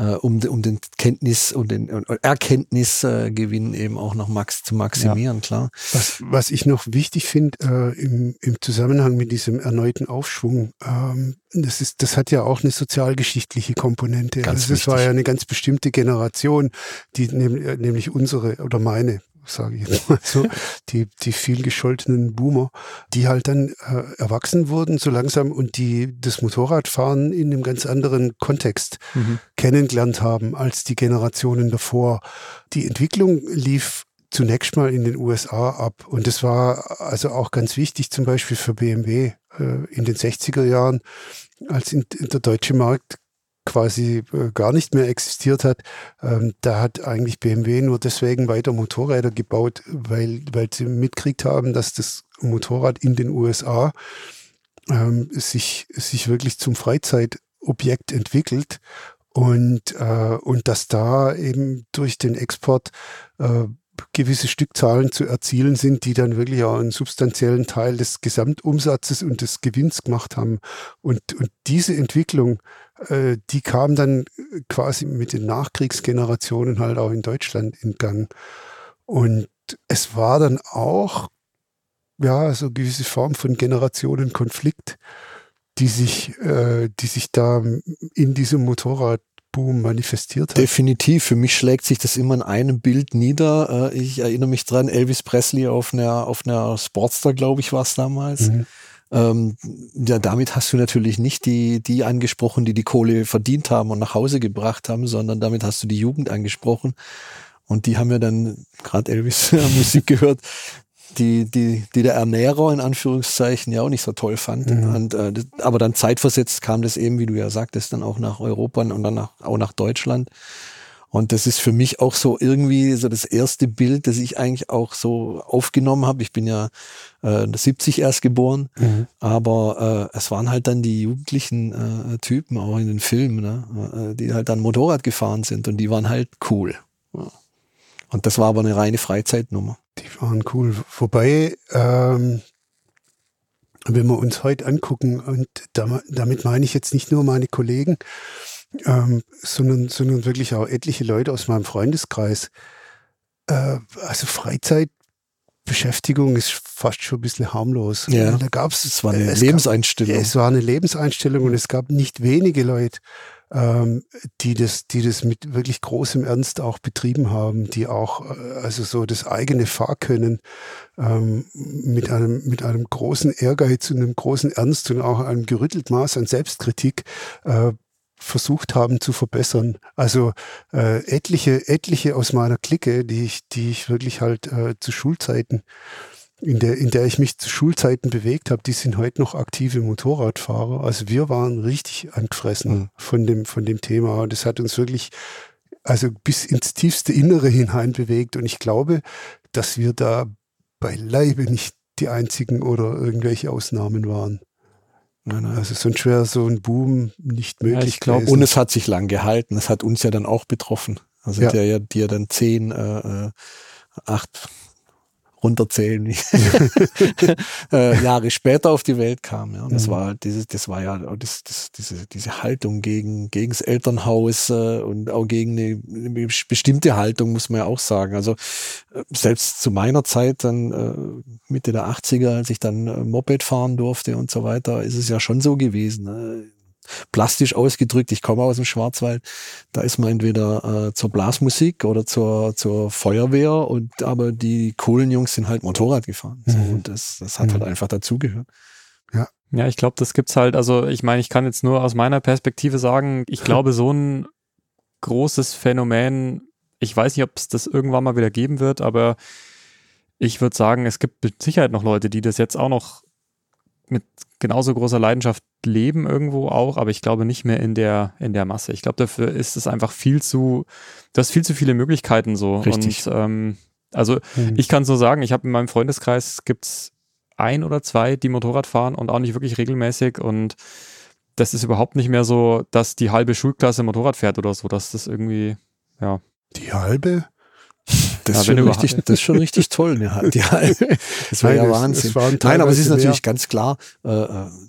äh, um, um den Kenntnis und den äh, Erkenntnisgewinn eben auch noch max zu maximieren, ja. klar. Was, was ich noch wichtig finde äh, im, im Zusammenhang mit diesem erneuten Aufschwung, ähm, das, ist, das hat ja auch eine sozialgeschichtliche Komponente. Ganz also das war ja eine ganz bestimmte Generation, die nämlich unsere oder meine sage ich jetzt mal so, die, die viel gescholtenen Boomer, die halt dann äh, erwachsen wurden so langsam und die das Motorradfahren in einem ganz anderen Kontext mhm. kennengelernt haben als die Generationen davor. Die Entwicklung lief zunächst mal in den USA ab und das war also auch ganz wichtig zum Beispiel für BMW äh, in den 60er Jahren, als in, in der deutsche Markt quasi äh, gar nicht mehr existiert hat, ähm, da hat eigentlich BMW nur deswegen weiter Motorräder gebaut, weil, weil sie mitgekriegt haben, dass das Motorrad in den USA ähm, sich, sich wirklich zum Freizeitobjekt entwickelt und, äh, und dass da eben durch den Export äh, gewisse Stückzahlen zu erzielen sind, die dann wirklich auch einen substanziellen Teil des Gesamtumsatzes und des Gewinns gemacht haben. Und, und diese Entwicklung äh, die kam dann quasi mit den Nachkriegsgenerationen halt auch in Deutschland in Gang. Und es war dann auch, ja, so eine gewisse Form von Generationenkonflikt, die sich, äh, die sich da in diesem Motorradboom manifestiert hat. Definitiv. Für mich schlägt sich das immer in einem Bild nieder. Äh, ich erinnere mich dran, Elvis Presley auf einer, auf einer Sportster, glaube ich, war es damals. Mhm. Ähm, ja, damit hast du natürlich nicht die, die angesprochen, die die Kohle verdient haben und nach Hause gebracht haben, sondern damit hast du die Jugend angesprochen. Und die haben ja dann gerade Elvis Musik gehört, die, die, die der Ernährer in Anführungszeichen ja auch nicht so toll fand. Mhm. Und, äh, aber dann zeitversetzt kam das eben, wie du ja sagtest, dann auch nach Europa und dann nach, auch nach Deutschland. Und das ist für mich auch so irgendwie so das erste Bild, das ich eigentlich auch so aufgenommen habe. Ich bin ja äh, 70 erst geboren, mhm. aber äh, es waren halt dann die jugendlichen äh, Typen auch in den Filmen, ne? Äh, die halt dann Motorrad gefahren sind und die waren halt cool. Ja. Und das war aber eine reine Freizeitnummer. Die waren cool. Wobei, ähm, wenn wir uns heute angucken, und damit meine ich jetzt nicht nur meine Kollegen, ähm, sondern, sondern wirklich auch etliche Leute aus meinem Freundeskreis. Äh, also Freizeitbeschäftigung ist fast schon ein bisschen harmlos. Ja, da gab's, es war eine es Lebenseinstellung. Gab, es war eine Lebenseinstellung und es gab nicht wenige Leute, ähm, die das, die das mit wirklich großem Ernst auch betrieben haben, die auch äh, also so das eigene Fahrkönnen ähm, mit einem mit einem großen Ehrgeiz und einem großen Ernst und auch einem gerüttelt Maß an Selbstkritik äh, versucht haben zu verbessern. Also äh, etliche, etliche aus meiner Clique, die ich, die ich wirklich halt äh, zu Schulzeiten, in der, in der ich mich zu Schulzeiten bewegt habe, die sind heute noch aktive Motorradfahrer. Also wir waren richtig angefressen mhm. von dem, von dem Thema. Und das hat uns wirklich also bis ins tiefste Innere hinein bewegt. Und ich glaube, dass wir da beileibe nicht die einzigen oder irgendwelche Ausnahmen waren. Nein, nein. Also sonst wäre so ein Boom nicht möglich. Ja, ich glaube, und es hat sich lang gehalten. Es hat uns ja dann auch betroffen. Also ja. der ja, die ja dann zehn, äh, äh, acht, runterzählen, äh, Jahre später auf die Welt kam. Ja. Und das mhm. war dieses, das war ja das, das, diese, diese Haltung gegen, gegen das Elternhaus äh, und auch gegen eine, eine, bestimmte Haltung, muss man ja auch sagen. Also äh, selbst zu meiner Zeit, dann äh, Mitte der 80er, als ich dann äh, Moped fahren durfte und so weiter, ist es ja schon so gewesen. Ne? Plastisch ausgedrückt, ich komme aus dem Schwarzwald, da ist man entweder äh, zur Blasmusik oder zur, zur Feuerwehr und aber die coolen Jungs sind halt Motorrad gefahren. Mhm. So, und das, das hat halt mhm. halt einfach dazugehört. Ja. Ja, ich glaube, das gibt's halt, also ich meine, ich kann jetzt nur aus meiner Perspektive sagen, ich glaube, so ein großes Phänomen, ich weiß nicht, ob es das irgendwann mal wieder geben wird, aber ich würde sagen, es gibt mit Sicherheit noch Leute, die das jetzt auch noch mit genauso großer Leidenschaft leben irgendwo auch, aber ich glaube nicht mehr in der, in der Masse. Ich glaube, dafür ist es einfach viel zu, du hast viel zu viele Möglichkeiten so. Richtig. Und ähm, also mhm. ich kann so sagen, ich habe in meinem Freundeskreis gibt's ein oder zwei, die Motorrad fahren und auch nicht wirklich regelmäßig und das ist überhaupt nicht mehr so, dass die halbe Schulklasse Motorrad fährt oder so, dass das irgendwie, ja. Die halbe? Das, ja, ist schon richtig, das ist schon richtig toll. Ja, die, das war Nein, ja Wahnsinn. Nein, aber es ist natürlich mehr. ganz klar, äh, äh,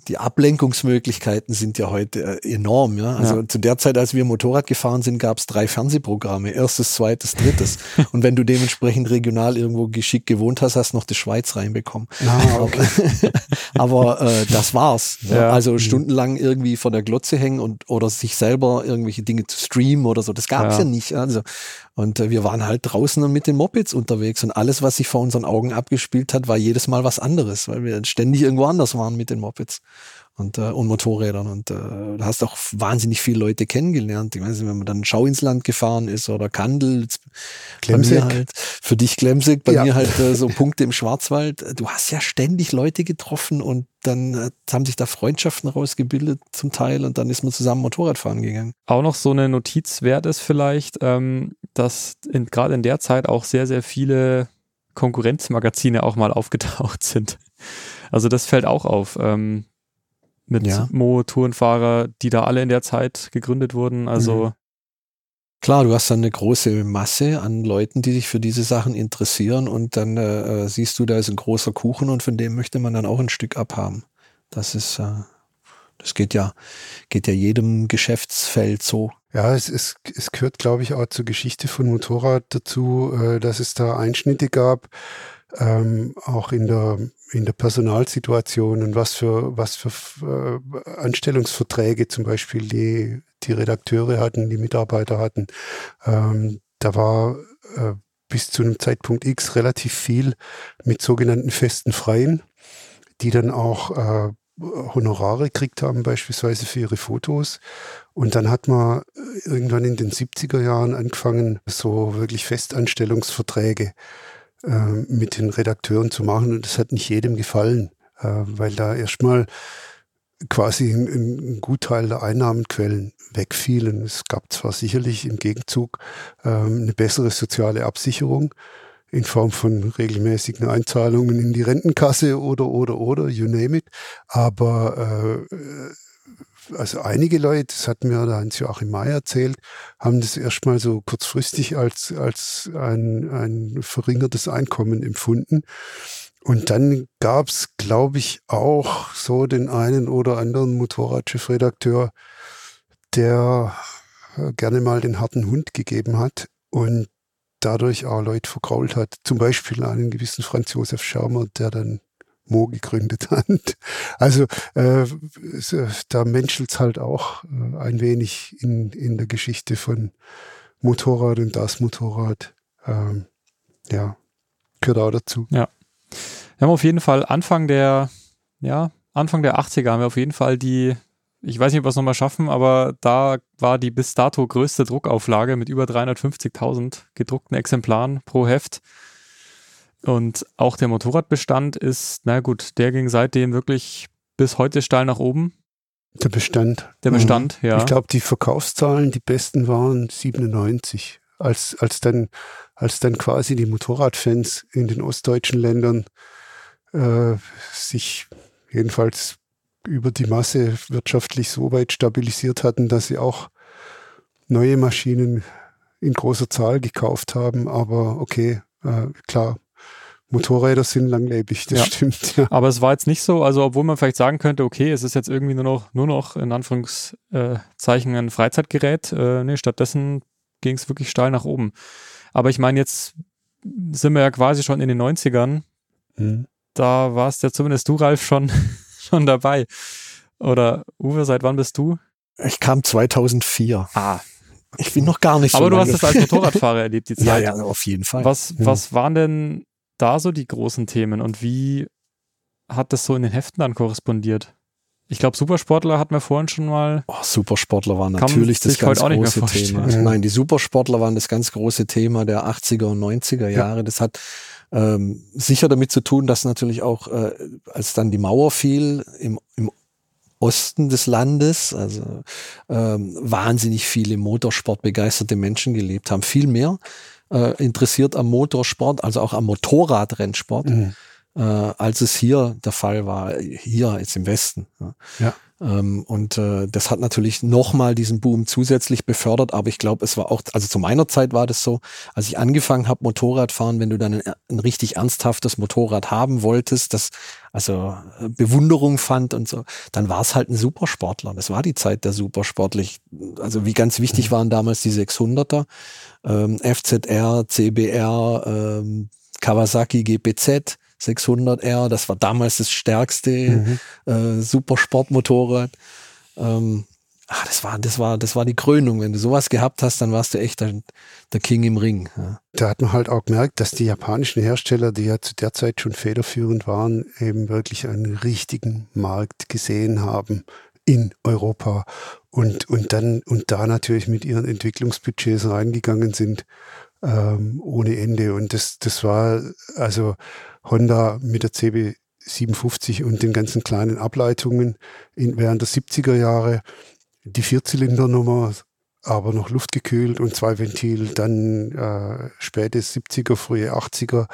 die Ablenkungsmöglichkeiten sind ja heute äh, enorm. Ja? Also ja. zu der Zeit, als wir Motorrad gefahren sind, gab es drei Fernsehprogramme. Erstes, zweites, drittes. Und wenn du dementsprechend regional irgendwo geschickt gewohnt hast, hast du noch die Schweiz reinbekommen. Ah, okay. aber äh, das war's. Ja. Also stundenlang irgendwie vor der Glotze hängen und oder sich selber irgendwelche Dinge zu streamen oder so. Das gab's ja, ja nicht. Also und äh, wir waren halt draußen mit den Mopeds unterwegs und alles, was sich vor unseren Augen abgespielt hat, war jedes Mal was anderes, weil wir ständig irgendwo anders waren mit den Mopeds und, äh, und Motorrädern. Und äh, da hast auch wahnsinnig viele Leute kennengelernt. Ich weiß nicht, wenn man dann Schau ins Land gefahren ist oder Kandel, Klemsig. halt, für dich Klemsig, bei ja. mir halt äh, so Punkte im Schwarzwald. Du hast ja ständig Leute getroffen und dann äh, haben sich da Freundschaften rausgebildet zum Teil und dann ist man zusammen Motorradfahren gegangen. Auch noch so eine Notiz wert ist vielleicht, ähm, dass gerade in der Zeit auch sehr, sehr viele Konkurrenzmagazine auch mal aufgetaucht sind. Also das fällt auch auf. Ähm, mit ja. Mo-Tourenfahrer, die da alle in der Zeit gegründet wurden. Also mhm. Klar, du hast dann eine große Masse an Leuten, die sich für diese Sachen interessieren und dann äh, äh, siehst du, da ist ein großer Kuchen und von dem möchte man dann auch ein Stück abhaben. Das ist, äh, das geht ja, geht ja jedem Geschäftsfeld so. Ja, es, es, es gehört, glaube ich, auch zur Geschichte von Motorrad dazu, äh, dass es da Einschnitte gab, ähm, auch in der in der Personalsituation und was für, was für äh, Anstellungsverträge zum Beispiel die, die Redakteure hatten, die Mitarbeiter hatten. Ähm, da war äh, bis zu einem Zeitpunkt X relativ viel mit sogenannten festen Freien, die dann auch äh, Honorare gekriegt haben, beispielsweise für ihre Fotos. Und dann hat man irgendwann in den 70er Jahren angefangen, so wirklich Festanstellungsverträge äh, mit den Redakteuren zu machen. Und das hat nicht jedem gefallen, äh, weil da erstmal quasi ein, ein Gutteil der Einnahmenquellen wegfielen. Es gab zwar sicherlich im Gegenzug ähm, eine bessere soziale Absicherung in Form von regelmäßigen Einzahlungen in die Rentenkasse oder, oder, oder, you name it. Aber äh, also einige Leute, das hat mir der Hans-Joachim May erzählt, haben das erstmal so kurzfristig als, als ein, ein verringertes Einkommen empfunden. Und dann gab es, glaube ich, auch so den einen oder anderen Motorradchefredakteur, der äh, gerne mal den harten Hund gegeben hat und dadurch auch Leute verkrault hat. Zum Beispiel einen gewissen Franz Josef Schirmer, der dann Mo gegründet hat. Also äh, da menschelt es halt auch äh, ein wenig in, in der Geschichte von Motorrad und das Motorrad. Ähm, ja, gehört auch dazu. Ja. Wir haben auf jeden Fall Anfang der, ja, Anfang der 80er haben wir auf jeden Fall die, ich weiß nicht, ob wir es nochmal schaffen, aber da war die bis dato größte Druckauflage mit über 350.000 gedruckten Exemplaren pro Heft. Und auch der Motorradbestand ist, na gut, der ging seitdem wirklich bis heute steil nach oben. Der Bestand. Der Bestand, mhm. ja. Ich glaube, die Verkaufszahlen, die besten waren 97. Als, als dann, als dann quasi die Motorradfans in den ostdeutschen Ländern äh, sich jedenfalls über die Masse wirtschaftlich so weit stabilisiert hatten, dass sie auch neue Maschinen in großer Zahl gekauft haben. Aber okay, äh, klar, Motorräder sind langlebig, das ja. stimmt. Ja. Aber es war jetzt nicht so, also obwohl man vielleicht sagen könnte, okay, es ist jetzt irgendwie nur noch, nur noch in Anführungszeichen ein Freizeitgerät. Äh, nee, stattdessen ging es wirklich steil nach oben. Aber ich meine, jetzt sind wir ja quasi schon in den 90ern. Mhm. Da warst ja zumindest du, Ralf, schon, schon dabei. Oder Uwe, seit wann bist du? Ich kam 2004. Ah. Ich bin noch gar nicht so Aber du hast es als Motorradfahrer erlebt, die Zeit. Ja, ja, auf jeden Fall. Was, ja. was waren denn da so die großen Themen und wie hat das so in den Heften dann korrespondiert? Ich glaube, Supersportler hatten wir vorhin schon mal. Oh, Supersportler waren natürlich das ganz große Thema. Mhm. Nein, die Supersportler waren das ganz große Thema der 80er und 90er Jahre. Ja. Das hat ähm, sicher damit zu tun, dass natürlich auch, äh, als dann die Mauer fiel im, im Osten des Landes, also ähm, wahnsinnig viele Motorsport begeisterte Menschen gelebt haben. Viel mehr äh, interessiert am Motorsport, also auch am Motorradrennsport, mhm. äh, als es hier der Fall war, hier jetzt im Westen. Ja. ja. Ähm, und äh, das hat natürlich nochmal diesen Boom zusätzlich befördert, aber ich glaube, es war auch, also zu meiner Zeit war das so, als ich angefangen habe, Motorradfahren, wenn du dann ein, ein, richtig ernsthaftes Motorrad haben wolltest, das also äh, Bewunderung fand und so, dann war es halt ein Supersportler. Das war die Zeit der Supersportlich. Also wie ganz wichtig mhm. waren damals die 600er, ähm, FZR, CBR, ähm, Kawasaki GPZ, 600R, das war damals das stärkste mhm. äh, Supersportmotorrad. Ähm, ah, das war, das war, das war die Krönung. Wenn du sowas gehabt hast, dann warst du echt der, der King im Ring. Ja. Da hat man halt auch gemerkt, dass die japanischen Hersteller, die ja zu der Zeit schon federführend waren, eben wirklich einen richtigen Markt gesehen haben in Europa und, und dann und da natürlich mit ihren Entwicklungsbudgets reingegangen sind ähm, ohne Ende. Und das, das war also Honda mit der CB57 und den ganzen kleinen Ableitungen in, während der 70er Jahre. Die Vierzylindernummer, aber noch luftgekühlt und zwei Ventil, dann äh, späte 70er, frühe 80er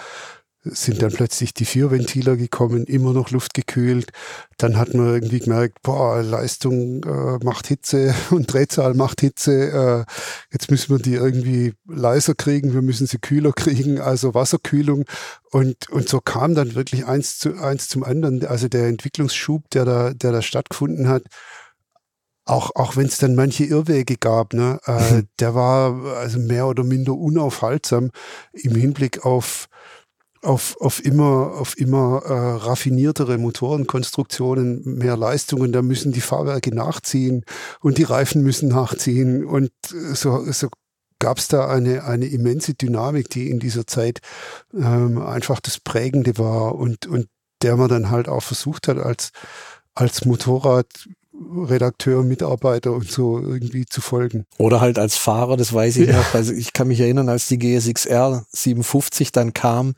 sind dann plötzlich die vier Ventiler gekommen, immer noch luftgekühlt. Dann hat man irgendwie gemerkt, boah, Leistung äh, macht Hitze und Drehzahl macht Hitze. Äh, jetzt müssen wir die irgendwie leiser kriegen, wir müssen sie kühler kriegen, also Wasserkühlung. Und, und so kam dann wirklich eins zu eins zum anderen. Also der Entwicklungsschub, der da, der da stattgefunden hat, auch, auch wenn es dann manche Irrwege gab, ne, äh, der war also mehr oder minder unaufhaltsam im Hinblick auf auf, auf immer, auf immer äh, raffiniertere Motorenkonstruktionen, mehr Leistungen, da müssen die Fahrwerke nachziehen und die Reifen müssen nachziehen. Und so, so gab es da eine, eine immense Dynamik, die in dieser Zeit ähm, einfach das Prägende war und, und der man dann halt auch versucht hat, als, als Motorradredakteur, Mitarbeiter und so irgendwie zu folgen. Oder halt als Fahrer, das weiß ich ja. noch. Also ich kann mich erinnern, als die GSXR 57 dann kam,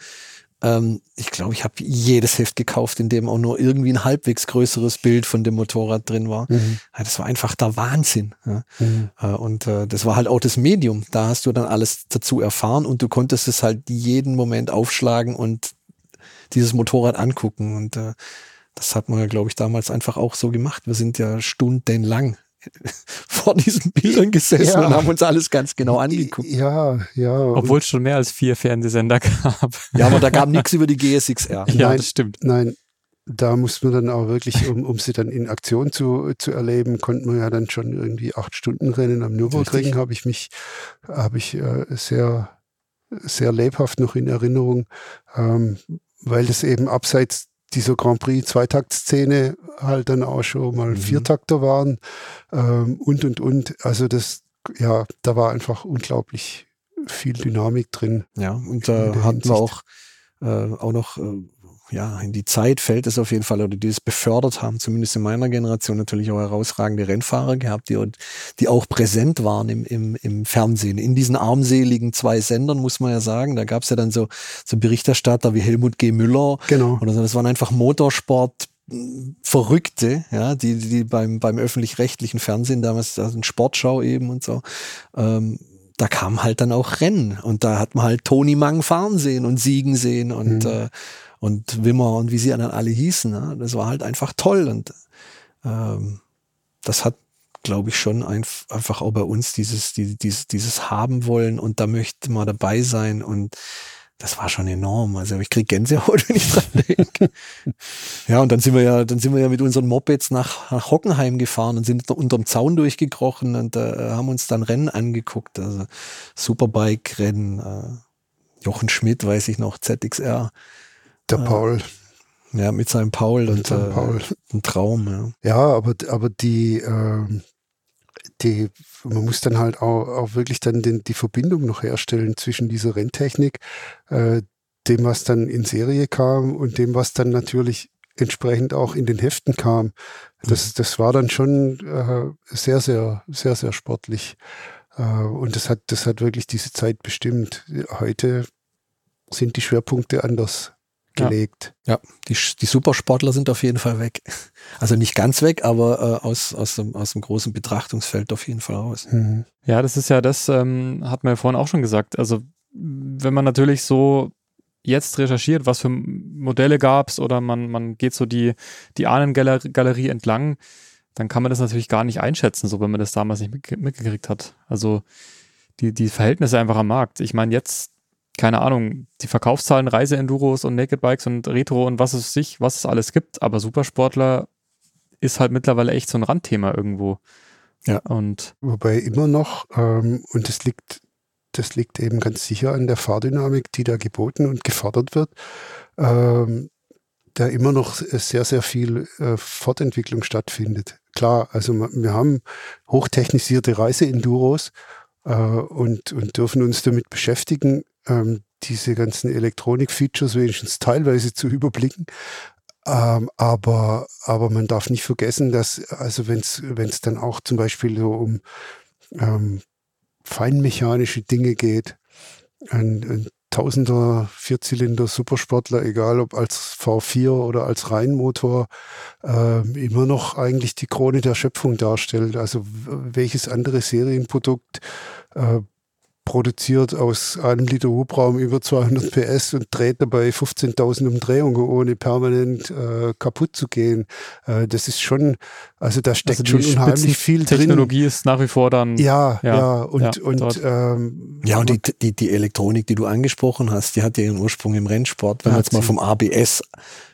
ähm, ich glaube, ich habe jedes Heft gekauft, in dem auch nur irgendwie ein halbwegs größeres Bild von dem Motorrad drin war. Mhm. Ja, das war einfach der Wahnsinn. Ja. Mhm. Äh, und äh, das war halt auch das Medium. Da hast du dann alles dazu erfahren und du konntest es halt jeden Moment aufschlagen und dieses Motorrad angucken. Und äh, das hat man ja, glaube ich, damals einfach auch so gemacht. Wir sind ja stundenlang vor diesen Bildern gesessen ja. und haben uns alles ganz genau angeguckt. Ja, ja. Obwohl es schon mehr als vier Fernsehsender gab. Ja, aber da gab nichts über die GSXR. Ja, nein, das stimmt. Nein, da muss man dann auch wirklich, um, um sie dann in Aktion zu, zu erleben, konnte man ja dann schon irgendwie acht Stunden Rennen am Nürburgring, habe ich mich, habe ich äh, sehr, sehr lebhaft noch in Erinnerung, ähm, weil das eben abseits dieser Grand Prix Zweitaktszene halt dann auch schon mal mhm. Viertakter waren ähm, und und und. Also das, ja, da war einfach unglaublich viel Dynamik drin. Ja, und da hatten wir auch, äh, auch noch äh, ja, in die Zeit fällt es auf jeden Fall, oder die es befördert haben, zumindest in meiner Generation natürlich auch herausragende Rennfahrer gehabt, die, die auch präsent waren im, im, im Fernsehen. In diesen armseligen zwei Sendern, muss man ja sagen, da gab es ja dann so, so Berichterstatter wie Helmut G. Müller. Genau. Oder so, das waren einfach Motorsport, Verrückte, ja, die, die beim, beim öffentlich-rechtlichen Fernsehen damals, also in Sportschau eben und so, ähm, da kam halt dann auch Rennen und da hat man halt Toni Mang fahren sehen und siegen sehen und mhm. äh, und Wimmer und wie sie dann alle hießen. Ne? Das war halt einfach toll und ähm, das hat, glaube ich, schon ein, einfach auch bei uns dieses, die, dieses, dieses haben wollen und da möchte man dabei sein und das war schon enorm. Also ich krieg Gänsehaut, wenn ich dran denke. ja, und dann sind wir ja, dann sind wir ja mit unseren Mopeds nach, nach Hockenheim gefahren und sind unterm Zaun durchgekrochen und äh, haben uns dann Rennen angeguckt. Also Superbike-Rennen. Äh, Jochen Schmidt, weiß ich noch, ZXR. Der Paul. Ja, mit seinem Paul mit und seinem äh, Paul. ein Traum. Ja, ja aber, aber die, äh, die, man muss dann halt auch, auch wirklich dann den, die Verbindung noch herstellen zwischen dieser Renntechnik, äh, dem, was dann in Serie kam und dem, was dann natürlich entsprechend auch in den Heften kam. Das, mhm. das war dann schon äh, sehr, sehr, sehr, sehr sportlich. Äh, und das hat, das hat wirklich diese Zeit bestimmt. Heute sind die Schwerpunkte anders gelegt. Ja, ja. Die, die Supersportler sind auf jeden Fall weg. Also nicht ganz weg, aber äh, aus, aus, dem, aus dem großen Betrachtungsfeld auf jeden Fall raus. Mhm. Ja, das ist ja das, ähm, hat man ja vorhin auch schon gesagt. Also wenn man natürlich so jetzt recherchiert, was für Modelle gab es oder man, man geht so die, die Ahnengalerie entlang, dann kann man das natürlich gar nicht einschätzen, so wenn man das damals nicht mitgekriegt hat. Also die, die Verhältnisse einfach am Markt. Ich meine, jetzt keine Ahnung, die Verkaufszahlen, Reise-Enduros und Naked Bikes und Retro und was es sich, was es alles gibt, aber Supersportler ist halt mittlerweile echt so ein Randthema irgendwo. Ja. Und Wobei immer noch, ähm, und das liegt, das liegt eben ganz sicher an der Fahrdynamik, die da geboten und gefordert wird, ähm, da immer noch sehr, sehr viel äh, Fortentwicklung stattfindet. Klar, also wir haben hochtechnisierte Reise-Enduros äh, und, und dürfen uns damit beschäftigen, ähm, diese ganzen Elektronik-Features wenigstens teilweise zu überblicken. Ähm, aber, aber man darf nicht vergessen, dass, also wenn es dann auch zum Beispiel so um ähm, feinmechanische Dinge geht, ein, ein Tausender Vierzylinder Supersportler, egal ob als V4 oder als Reihenmotor, äh, immer noch eigentlich die Krone der Schöpfung darstellt. Also welches andere Serienprodukt äh, produziert aus einem Liter Hubraum über 200 PS und dreht dabei 15.000 Umdrehungen, ohne permanent äh, kaputt zu gehen. Äh, das ist schon, also da steckt also schon unheimlich viel drin. Technologie ist nach wie vor dann. Ja, ja, ja und, ja, und, ähm, ja, und die, die, die Elektronik, die du angesprochen hast, die hat ja ihren Ursprung im Rennsport. Wenn man jetzt mal vom ABS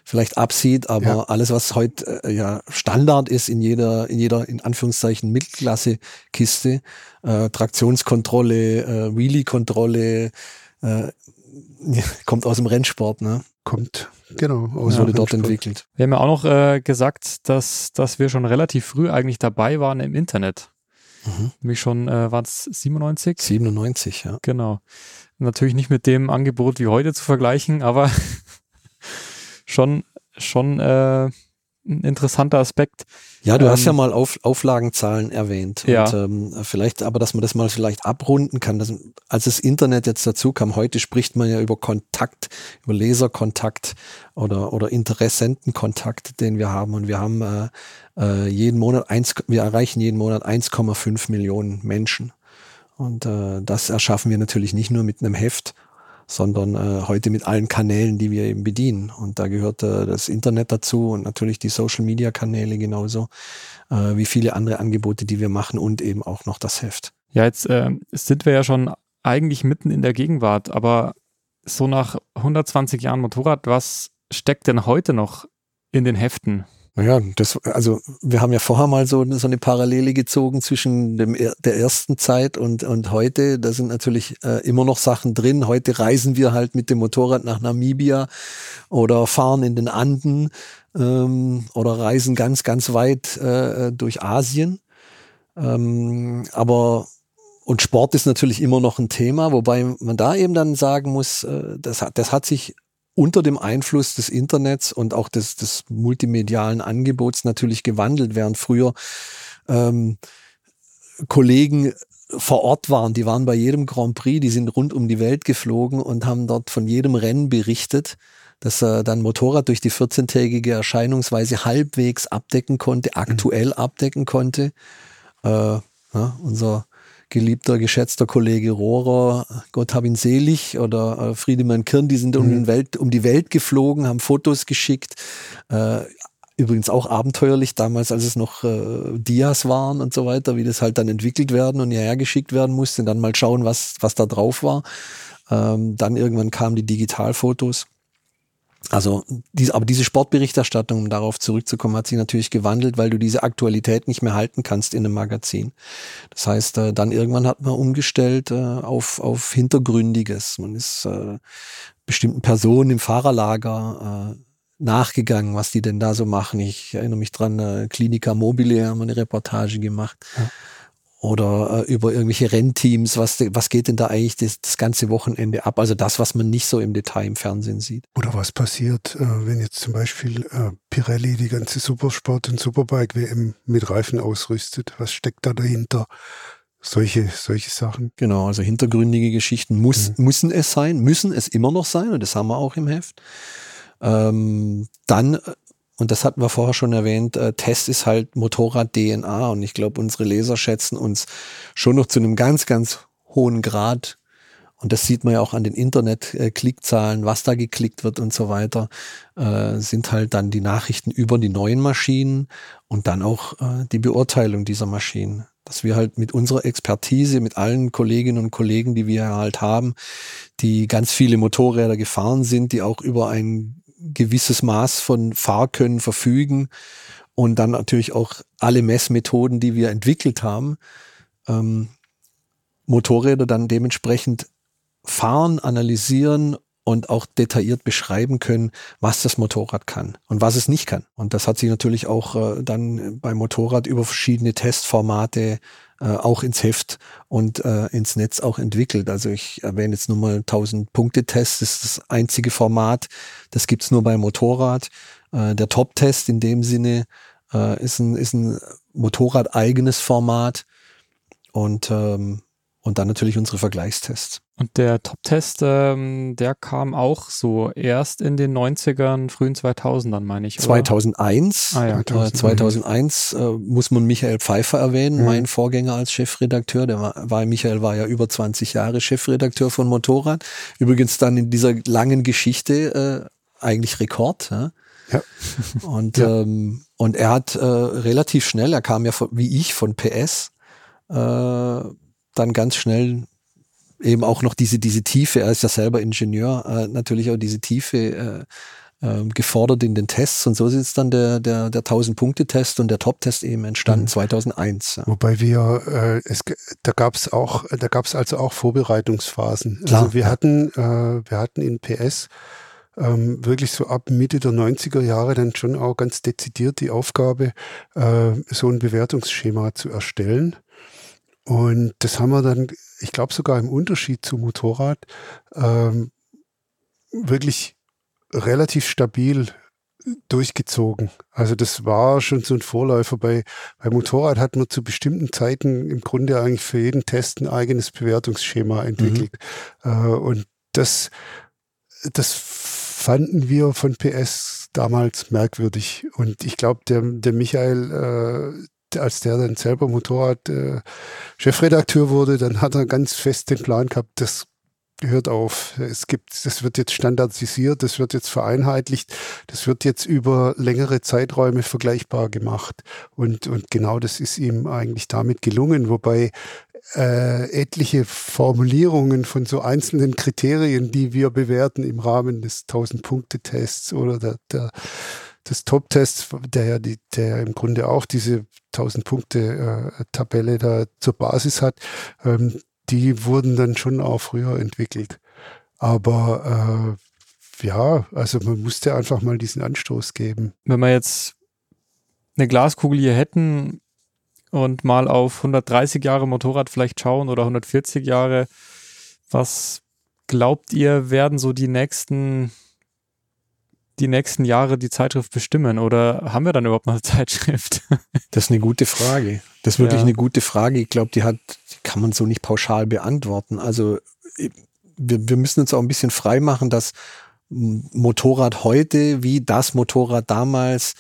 vielleicht absieht, aber ja. alles, was heute äh, ja Standard ist in jeder, in jeder, in Anführungszeichen, Mittelklasse-Kiste, äh, Traktionskontrolle, äh, Wheelie-Kontrolle, äh, kommt aus dem Rennsport, ne? Kommt, genau. Aus ja, wurde dort entwickelt. Wir haben ja auch noch äh, gesagt, dass, dass wir schon relativ früh eigentlich dabei waren im Internet. Mhm. Nämlich schon, äh, waren es 97? 97, ja. Genau. Natürlich nicht mit dem Angebot wie heute zu vergleichen, aber schon, schon äh, ein interessanter Aspekt. Ja, du ähm, hast ja mal Auf, Auflagenzahlen erwähnt. Ja. Und, ähm, vielleicht, aber dass man das mal vielleicht abrunden kann. Dass, als das Internet jetzt dazu kam, heute spricht man ja über Kontakt, über Leserkontakt oder, oder Interessentenkontakt, den wir haben. Und wir haben äh, äh, jeden Monat eins, wir erreichen jeden Monat 1,5 Millionen Menschen. Und äh, das erschaffen wir natürlich nicht nur mit einem Heft sondern äh, heute mit allen Kanälen, die wir eben bedienen. Und da gehört äh, das Internet dazu und natürlich die Social-Media-Kanäle genauso, äh, wie viele andere Angebote, die wir machen und eben auch noch das Heft. Ja, jetzt äh, sind wir ja schon eigentlich mitten in der Gegenwart, aber so nach 120 Jahren Motorrad, was steckt denn heute noch in den Heften? Naja, das, also wir haben ja vorher mal so, so eine Parallele gezogen zwischen dem, der ersten Zeit und, und heute. Da sind natürlich äh, immer noch Sachen drin. Heute reisen wir halt mit dem Motorrad nach Namibia oder fahren in den Anden ähm, oder reisen ganz, ganz weit äh, durch Asien. Ähm, aber und Sport ist natürlich immer noch ein Thema, wobei man da eben dann sagen muss, äh, das, hat, das hat sich unter dem Einfluss des Internets und auch des, des multimedialen Angebots natürlich gewandelt, während früher ähm, Kollegen vor Ort waren, die waren bei jedem Grand Prix, die sind rund um die Welt geflogen und haben dort von jedem Rennen berichtet, dass er dann Motorrad durch die 14-tägige Erscheinungsweise halbwegs abdecken konnte, aktuell mhm. abdecken konnte. Äh, ja, unser geliebter, geschätzter Kollege Rohrer, Gott hab ihn selig, oder äh, Friedemann Kirn, die sind um, den mhm. Welt, um die Welt geflogen, haben Fotos geschickt. Äh, übrigens auch abenteuerlich damals, als es noch äh, Dias waren und so weiter, wie das halt dann entwickelt werden und hierher geschickt werden musste, dann mal schauen, was, was da drauf war. Ähm, dann irgendwann kamen die Digitalfotos. Also, diese, aber diese Sportberichterstattung, um darauf zurückzukommen, hat sich natürlich gewandelt, weil du diese Aktualität nicht mehr halten kannst in einem Magazin. Das heißt, äh, dann irgendwann hat man umgestellt äh, auf, auf Hintergründiges. Man ist äh, bestimmten Personen im Fahrerlager äh, nachgegangen, was die denn da so machen. Ich erinnere mich dran, äh, Klinika Mobile haben eine Reportage gemacht. Ja oder äh, über irgendwelche Rennteams, was, was geht denn da eigentlich das, das, ganze Wochenende ab? Also das, was man nicht so im Detail im Fernsehen sieht. Oder was passiert, äh, wenn jetzt zum Beispiel äh, Pirelli die ganze Supersport- und Superbike-WM mit Reifen ausrüstet? Was steckt da dahinter? Solche, solche Sachen. Genau, also hintergründige Geschichten muss, mhm. müssen es sein, müssen es immer noch sein und das haben wir auch im Heft. Ähm, dann äh, und das hatten wir vorher schon erwähnt, äh, Test ist halt Motorrad-DNA und ich glaube, unsere Leser schätzen uns schon noch zu einem ganz, ganz hohen Grad. Und das sieht man ja auch an den Internet-Klickzahlen, was da geklickt wird und so weiter, äh, sind halt dann die Nachrichten über die neuen Maschinen und dann auch äh, die Beurteilung dieser Maschinen. Dass wir halt mit unserer Expertise, mit allen Kolleginnen und Kollegen, die wir halt haben, die ganz viele Motorräder gefahren sind, die auch über ein gewisses Maß von Fahrkönnen verfügen und dann natürlich auch alle Messmethoden, die wir entwickelt haben, ähm, Motorräder dann dementsprechend fahren, analysieren und auch detailliert beschreiben können, was das Motorrad kann und was es nicht kann. Und das hat sich natürlich auch äh, dann beim Motorrad über verschiedene Testformate äh, auch ins Heft und äh, ins Netz auch entwickelt. Also ich erwähne jetzt nur mal 1000 Punkte-Test, das ist das einzige Format, das gibt's nur beim Motorrad. Äh, der Top-Test in dem Sinne äh, ist ein, ist ein Motorrad-eigenes Format und ähm, und dann natürlich unsere Vergleichstests. Und der Top-Test, ähm, der kam auch so erst in den 90ern, frühen 2000ern, meine ich. Oder? 2001. Ah, ja. 2001, 2001 äh, muss man Michael Pfeiffer erwähnen, mhm. mein Vorgänger als Chefredakteur. Der war, war, Michael war ja über 20 Jahre Chefredakteur von Motorrad. Übrigens dann in dieser langen Geschichte äh, eigentlich Rekord. Ja? Ja. Und, ja. Ähm, und er hat äh, relativ schnell, er kam ja von, wie ich von PS, äh, dann ganz schnell eben auch noch diese, diese Tiefe, er ist ja selber Ingenieur, äh, natürlich auch diese Tiefe äh, äh, gefordert in den Tests und so ist dann der, der, der 1000-Punkte-Test und der Top-Test eben entstanden, mhm. 2001. Ja. Wobei wir, äh, es, da gab es auch, da gab es also auch Vorbereitungsphasen. Klar, also wir ja. hatten, äh, wir hatten in PS ähm, wirklich so ab Mitte der 90er Jahre dann schon auch ganz dezidiert die Aufgabe, äh, so ein Bewertungsschema zu erstellen. Und das haben wir dann, ich glaube sogar im Unterschied zum Motorrad, ähm, wirklich relativ stabil durchgezogen. Also das war schon so ein Vorläufer. Bei, bei Motorrad hat man zu bestimmten Zeiten im Grunde eigentlich für jeden Test ein eigenes Bewertungsschema entwickelt. Mhm. Äh, und das, das fanden wir von PS damals merkwürdig. Und ich glaube, der, der Michael, äh, als der dann selber Motorrad äh, wurde, dann hat er ganz fest den Plan gehabt, das hört auf. Es gibt, das wird jetzt standardisiert, das wird jetzt vereinheitlicht, das wird jetzt über längere Zeiträume vergleichbar gemacht. Und, und genau das ist ihm eigentlich damit gelungen, wobei äh, etliche Formulierungen von so einzelnen Kriterien, die wir bewerten im Rahmen des 1000-Punkte-Tests oder der, der des Top-Tests, der ja die, der im Grunde auch diese 1000 Punkte äh, Tabelle da zur Basis hat, ähm, die wurden dann schon auch früher entwickelt. Aber äh, ja, also man musste einfach mal diesen Anstoß geben. Wenn wir jetzt eine Glaskugel hier hätten und mal auf 130 Jahre Motorrad vielleicht schauen oder 140 Jahre, was glaubt ihr, werden so die nächsten die nächsten Jahre die Zeitschrift bestimmen oder haben wir dann überhaupt noch eine Zeitschrift? Das ist eine gute Frage. Das ist wirklich ja. eine gute Frage. Ich glaube, die hat, die kann man so nicht pauschal beantworten. Also wir, wir müssen uns auch ein bisschen frei machen, dass Motorrad heute wie das Motorrad damals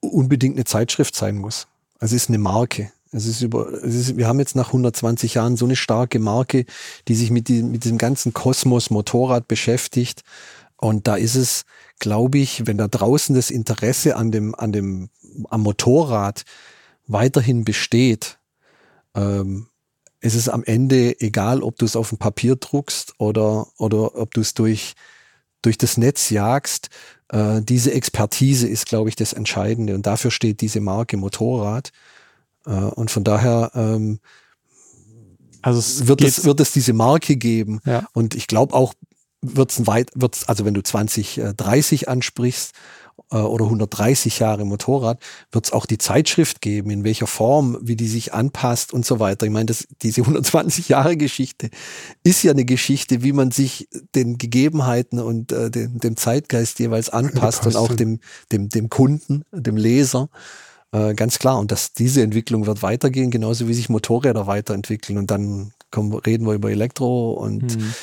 unbedingt eine Zeitschrift sein muss. Also es ist eine Marke. Es ist über, es ist, wir haben jetzt nach 120 Jahren so eine starke Marke, die sich mit, die, mit diesem ganzen Kosmos Motorrad beschäftigt. Und da ist es, glaube ich, wenn da draußen das Interesse an dem, an dem, am Motorrad weiterhin besteht, ähm, ist es am Ende egal, ob du es auf dem Papier druckst oder, oder ob du es durch, durch das Netz jagst. Äh, diese Expertise ist, glaube ich, das Entscheidende. Und dafür steht diese Marke Motorrad. Äh, und von daher ähm, also es wird, es, wird es diese Marke geben. Ja. Und ich glaube auch, wird es weit, wird's, also wenn du 2030 ansprichst äh, oder 130 Jahre Motorrad, wird es auch die Zeitschrift geben, in welcher Form, wie die sich anpasst und so weiter. Ich meine, das, diese 120 Jahre Geschichte ist ja eine Geschichte, wie man sich den Gegebenheiten und äh, dem, dem Zeitgeist jeweils anpasst und auch dem, dem, dem Kunden, dem Leser. Äh, ganz klar. Und dass diese Entwicklung wird weitergehen, genauso wie sich Motorräder weiterentwickeln. Und dann kommen, reden wir über Elektro und mhm.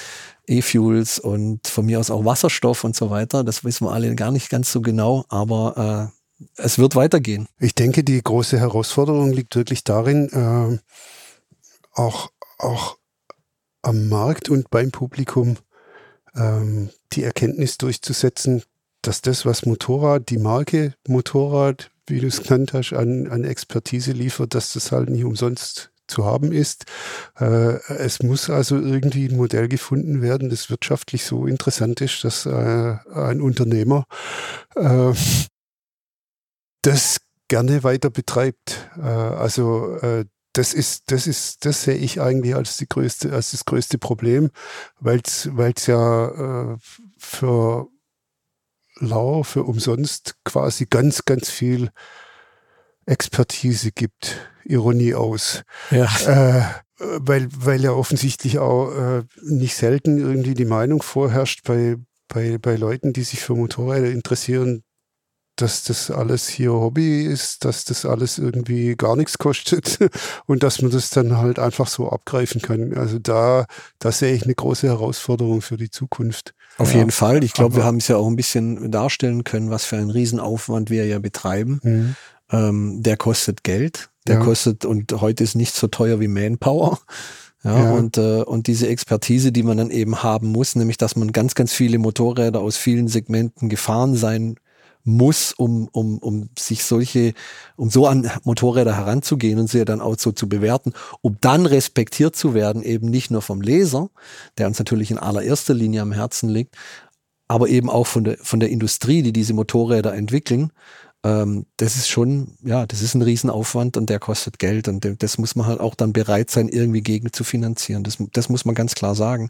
E-Fuels und von mir aus auch Wasserstoff und so weiter. Das wissen wir alle gar nicht ganz so genau, aber äh, es wird weitergehen. Ich denke, die große Herausforderung liegt wirklich darin, äh, auch, auch am Markt und beim Publikum ähm, die Erkenntnis durchzusetzen, dass das, was Motorrad, die Marke Motorrad wie du es genannt hast, an, an Expertise liefert, dass das halt nicht umsonst zu haben ist. Äh, es muss also irgendwie ein Modell gefunden werden, das wirtschaftlich so interessant ist, dass äh, ein Unternehmer äh, das gerne weiter betreibt. Äh, also äh, das ist, das ist, das sehe ich eigentlich als die größte, als das größte Problem, weil es, ja äh, für lau für umsonst quasi ganz, ganz viel Expertise gibt. Ironie aus. Ja. Äh, weil, weil ja offensichtlich auch äh, nicht selten irgendwie die Meinung vorherrscht bei, bei, bei Leuten, die sich für Motorräder interessieren, dass das alles hier Hobby ist, dass das alles irgendwie gar nichts kostet und dass man das dann halt einfach so abgreifen kann. Also da, da sehe ich eine große Herausforderung für die Zukunft. Auf ja. jeden Fall. Ich glaube, wir haben es ja auch ein bisschen darstellen können, was für einen Riesenaufwand wir ja betreiben. Mhm. Ähm, der kostet Geld. Der ja. kostet, und heute ist nicht so teuer wie Manpower. Ja, ja, Und, äh, und diese Expertise, die man dann eben haben muss, nämlich dass man ganz, ganz viele Motorräder aus vielen Segmenten gefahren sein muss, um, um, um sich solche, um so an Motorräder heranzugehen und sie dann auch so zu bewerten, um dann respektiert zu werden, eben nicht nur vom Leser, der uns natürlich in allererster Linie am Herzen liegt, aber eben auch von der, von der Industrie, die diese Motorräder entwickeln. Ähm, das ist schon, ja, das ist ein Riesenaufwand und der kostet Geld und das muss man halt auch dann bereit sein, irgendwie gegen zu finanzieren. Das, das muss man ganz klar sagen.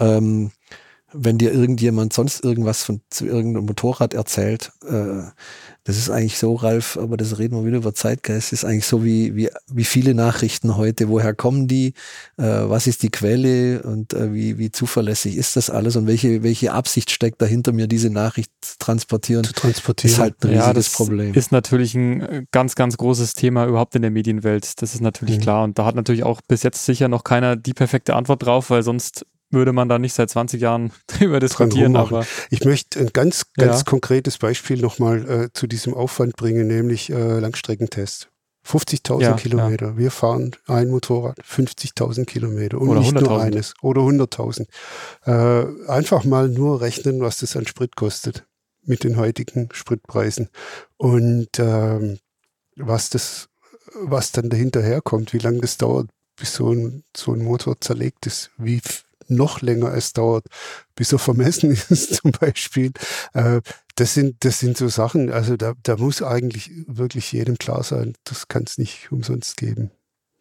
Ähm, wenn dir irgendjemand sonst irgendwas von zu irgendeinem Motorrad erzählt, äh, das ist eigentlich so, Ralf, aber das reden wir wieder über Zeitgeist, ist eigentlich so wie, wie, wie viele Nachrichten heute. Woher kommen die? Äh, was ist die Quelle und äh, wie, wie zuverlässig ist das alles und welche, welche Absicht steckt dahinter, mir diese Nachricht transportieren? Zu transportieren. Ist halt ein riesiges ja, das Problem. Ist natürlich ein äh, ganz, ganz großes Thema überhaupt in der Medienwelt. Das ist natürlich mhm. klar. Und da hat natürlich auch bis jetzt sicher noch keiner die perfekte Antwort drauf, weil sonst würde man da nicht seit 20 Jahren drüber diskutieren. Aber ich möchte ein ganz, ganz ja. konkretes Beispiel nochmal äh, zu diesem Aufwand bringen, nämlich äh, Langstreckentest. 50.000 ja, Kilometer. Ja. Wir fahren ein Motorrad, 50.000 Kilometer und oder nicht nur eines oder 100.000. Äh, einfach mal nur rechnen, was das an Sprit kostet mit den heutigen Spritpreisen und ähm, was das, was dann dahinter herkommt, wie lange das dauert, bis so ein, so ein Motor zerlegt ist, wie noch länger es dauert, bis er vermessen ist zum Beispiel. Äh, das sind, das sind so Sachen, also da, da muss eigentlich wirklich jedem klar sein, das kann es nicht umsonst geben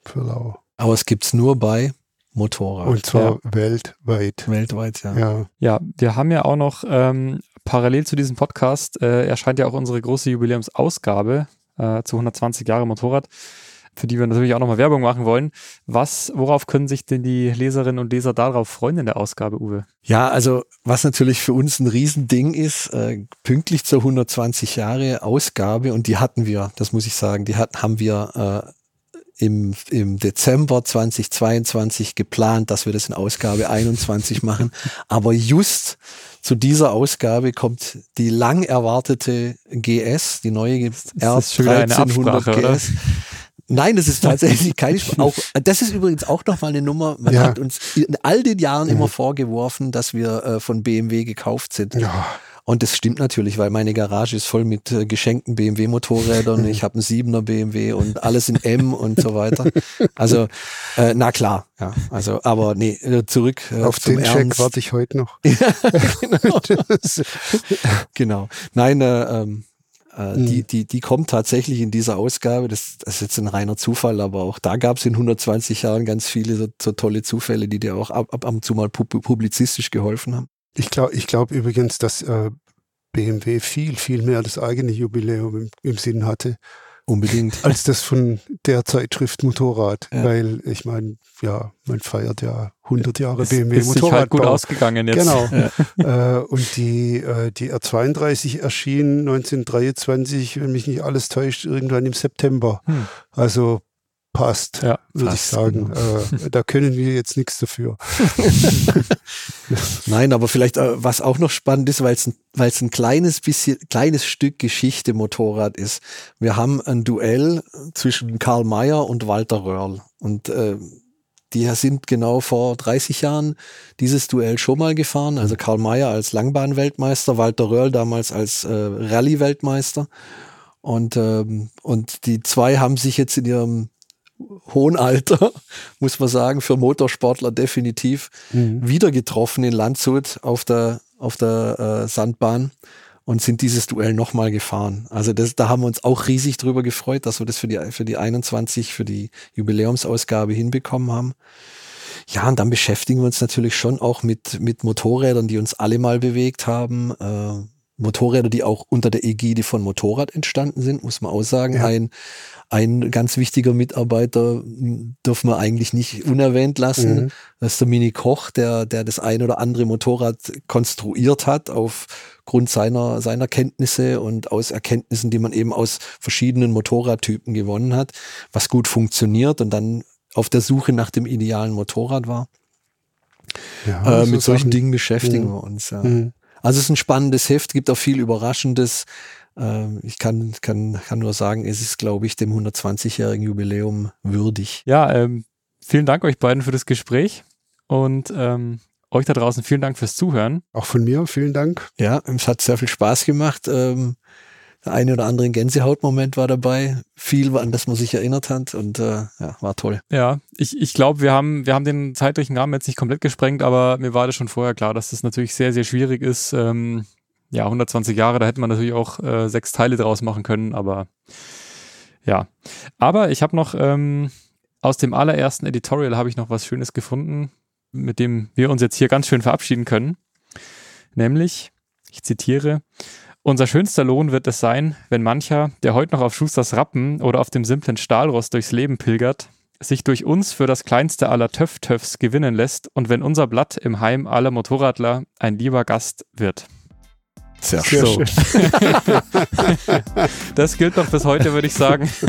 für Lau. Aber es gibt es nur bei Motorrad. Und zwar ja. weltweit. Weltweit, ja. ja. Ja, wir haben ja auch noch ähm, parallel zu diesem Podcast äh, erscheint ja auch unsere große Jubiläumsausgabe äh, zu 120 Jahre Motorrad für die wir natürlich auch nochmal Werbung machen wollen. Was, worauf können sich denn die Leserinnen und Leser darauf freuen in der Ausgabe, Uwe? Ja, also was natürlich für uns ein Riesending ist, äh, pünktlich zur 120 Jahre Ausgabe und die hatten wir, das muss ich sagen, die hatten, haben wir äh, im, im Dezember 2022 geplant, dass wir das in Ausgabe 21 machen. Aber just zu dieser Ausgabe kommt die lang erwartete GS, die neue R1300 GS. Nein, das ist tatsächlich keine auch Das ist übrigens auch nochmal eine Nummer. Man ja. hat uns in all den Jahren immer vorgeworfen, dass wir äh, von BMW gekauft sind. Ja. Und das stimmt natürlich, weil meine Garage ist voll mit äh, geschenkten BMW-Motorrädern. ich habe einen 7er BMW und alles in M und so weiter. Also, äh, na klar, ja. Also, aber nee, äh, zurück. Äh, Auf den Ernst. Check warte ich heute noch. genau. genau. Nein, äh, ähm, äh, mhm. die, die, die kommt tatsächlich in dieser Ausgabe. Das, das ist jetzt ein reiner Zufall, aber auch da gab es in 120 Jahren ganz viele so, so, tolle Zufälle, die dir auch ab, ab und zu mal publizistisch geholfen haben. Ich glaube ich glaub übrigens, dass äh, BMW viel, viel mehr das eigene Jubiläum im, im Sinn hatte. Unbedingt. Als das von der Zeitschrift Motorrad. Ja. Weil ich meine, ja, man feiert ja 100 Jahre BMW ist Motorrad. Ist halt gut ausgegangen jetzt. Genau. Ja. Äh, und die, äh, die R32 erschien 1923, wenn mich nicht alles täuscht, irgendwann im September. Hm. Also passt, ja, würde ich sagen. Genau. Äh, da können wir jetzt nichts dafür. Nein, aber vielleicht, äh, was auch noch spannend ist, weil es ein, weil's ein kleines bisschen, kleines Stück Geschichte Motorrad ist. Wir haben ein Duell zwischen Karl Mayer und Walter Röhrl. Und äh, die sind genau vor 30 Jahren dieses Duell schon mal gefahren. Also Karl Mayer als Langbahn-Weltmeister, Walter Röhrl damals als äh, Rallye-Weltmeister. Und, ähm, und die zwei haben sich jetzt in ihrem hohen Alter, muss man sagen, für Motorsportler definitiv mhm. wieder getroffen in Landshut auf der, auf der äh, Sandbahn und sind dieses Duell nochmal gefahren. Also das, da haben wir uns auch riesig drüber gefreut, dass wir das für die, für die 21, für die Jubiläumsausgabe hinbekommen haben. Ja, und dann beschäftigen wir uns natürlich schon auch mit, mit Motorrädern, die uns alle mal bewegt haben. Äh, Motorräder, die auch unter der Ägide von Motorrad entstanden sind, muss man auch sagen. Ja. Ein, ein ganz wichtiger Mitarbeiter dürfen wir eigentlich nicht unerwähnt lassen. Mhm. Das ist der Mini Koch, der, der das ein oder andere Motorrad konstruiert hat aufgrund seiner, seiner Kenntnisse und aus Erkenntnissen, die man eben aus verschiedenen Motorradtypen gewonnen hat, was gut funktioniert und dann auf der Suche nach dem idealen Motorrad war. Ja, äh, so mit solchen Sachen. Dingen beschäftigen mhm. wir uns. Ja. Mhm. Also es ist ein spannendes Heft, gibt auch viel Überraschendes. Ähm, ich kann, kann, kann nur sagen, es ist, glaube ich, dem 120-jährigen Jubiläum würdig. Ja, ähm, vielen Dank euch beiden für das Gespräch und ähm, euch da draußen vielen Dank fürs Zuhören. Auch von mir vielen Dank. Ja, es hat sehr viel Spaß gemacht. Ähm, der eine oder andere Gänsehautmoment war dabei, viel, an das man sich erinnert hat und äh, ja, war toll. Ja, ich, ich glaube, wir haben, wir haben den zeitlichen Rahmen jetzt nicht komplett gesprengt, aber mir war das schon vorher klar, dass das natürlich sehr, sehr schwierig ist. Ähm, ja, 120 Jahre, da hätte man natürlich auch äh, sechs Teile draus machen können, aber ja. Aber ich habe noch ähm, aus dem allerersten Editorial habe ich noch was Schönes gefunden, mit dem wir uns jetzt hier ganz schön verabschieden können. Nämlich, ich zitiere, unser schönster Lohn wird es sein, wenn mancher, der heute noch auf Schusters Rappen oder auf dem simplen Stahlrost durchs Leben pilgert, sich durch uns für das kleinste aller Töff-Töffs gewinnen lässt und wenn unser Blatt im Heim aller Motorradler ein lieber Gast wird. Sehr, Sehr schön. das gilt doch bis heute, würde ich sagen.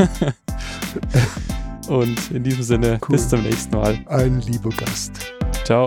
Und in diesem Sinne, cool. bis zum nächsten Mal. Ein lieber Gast. Ciao.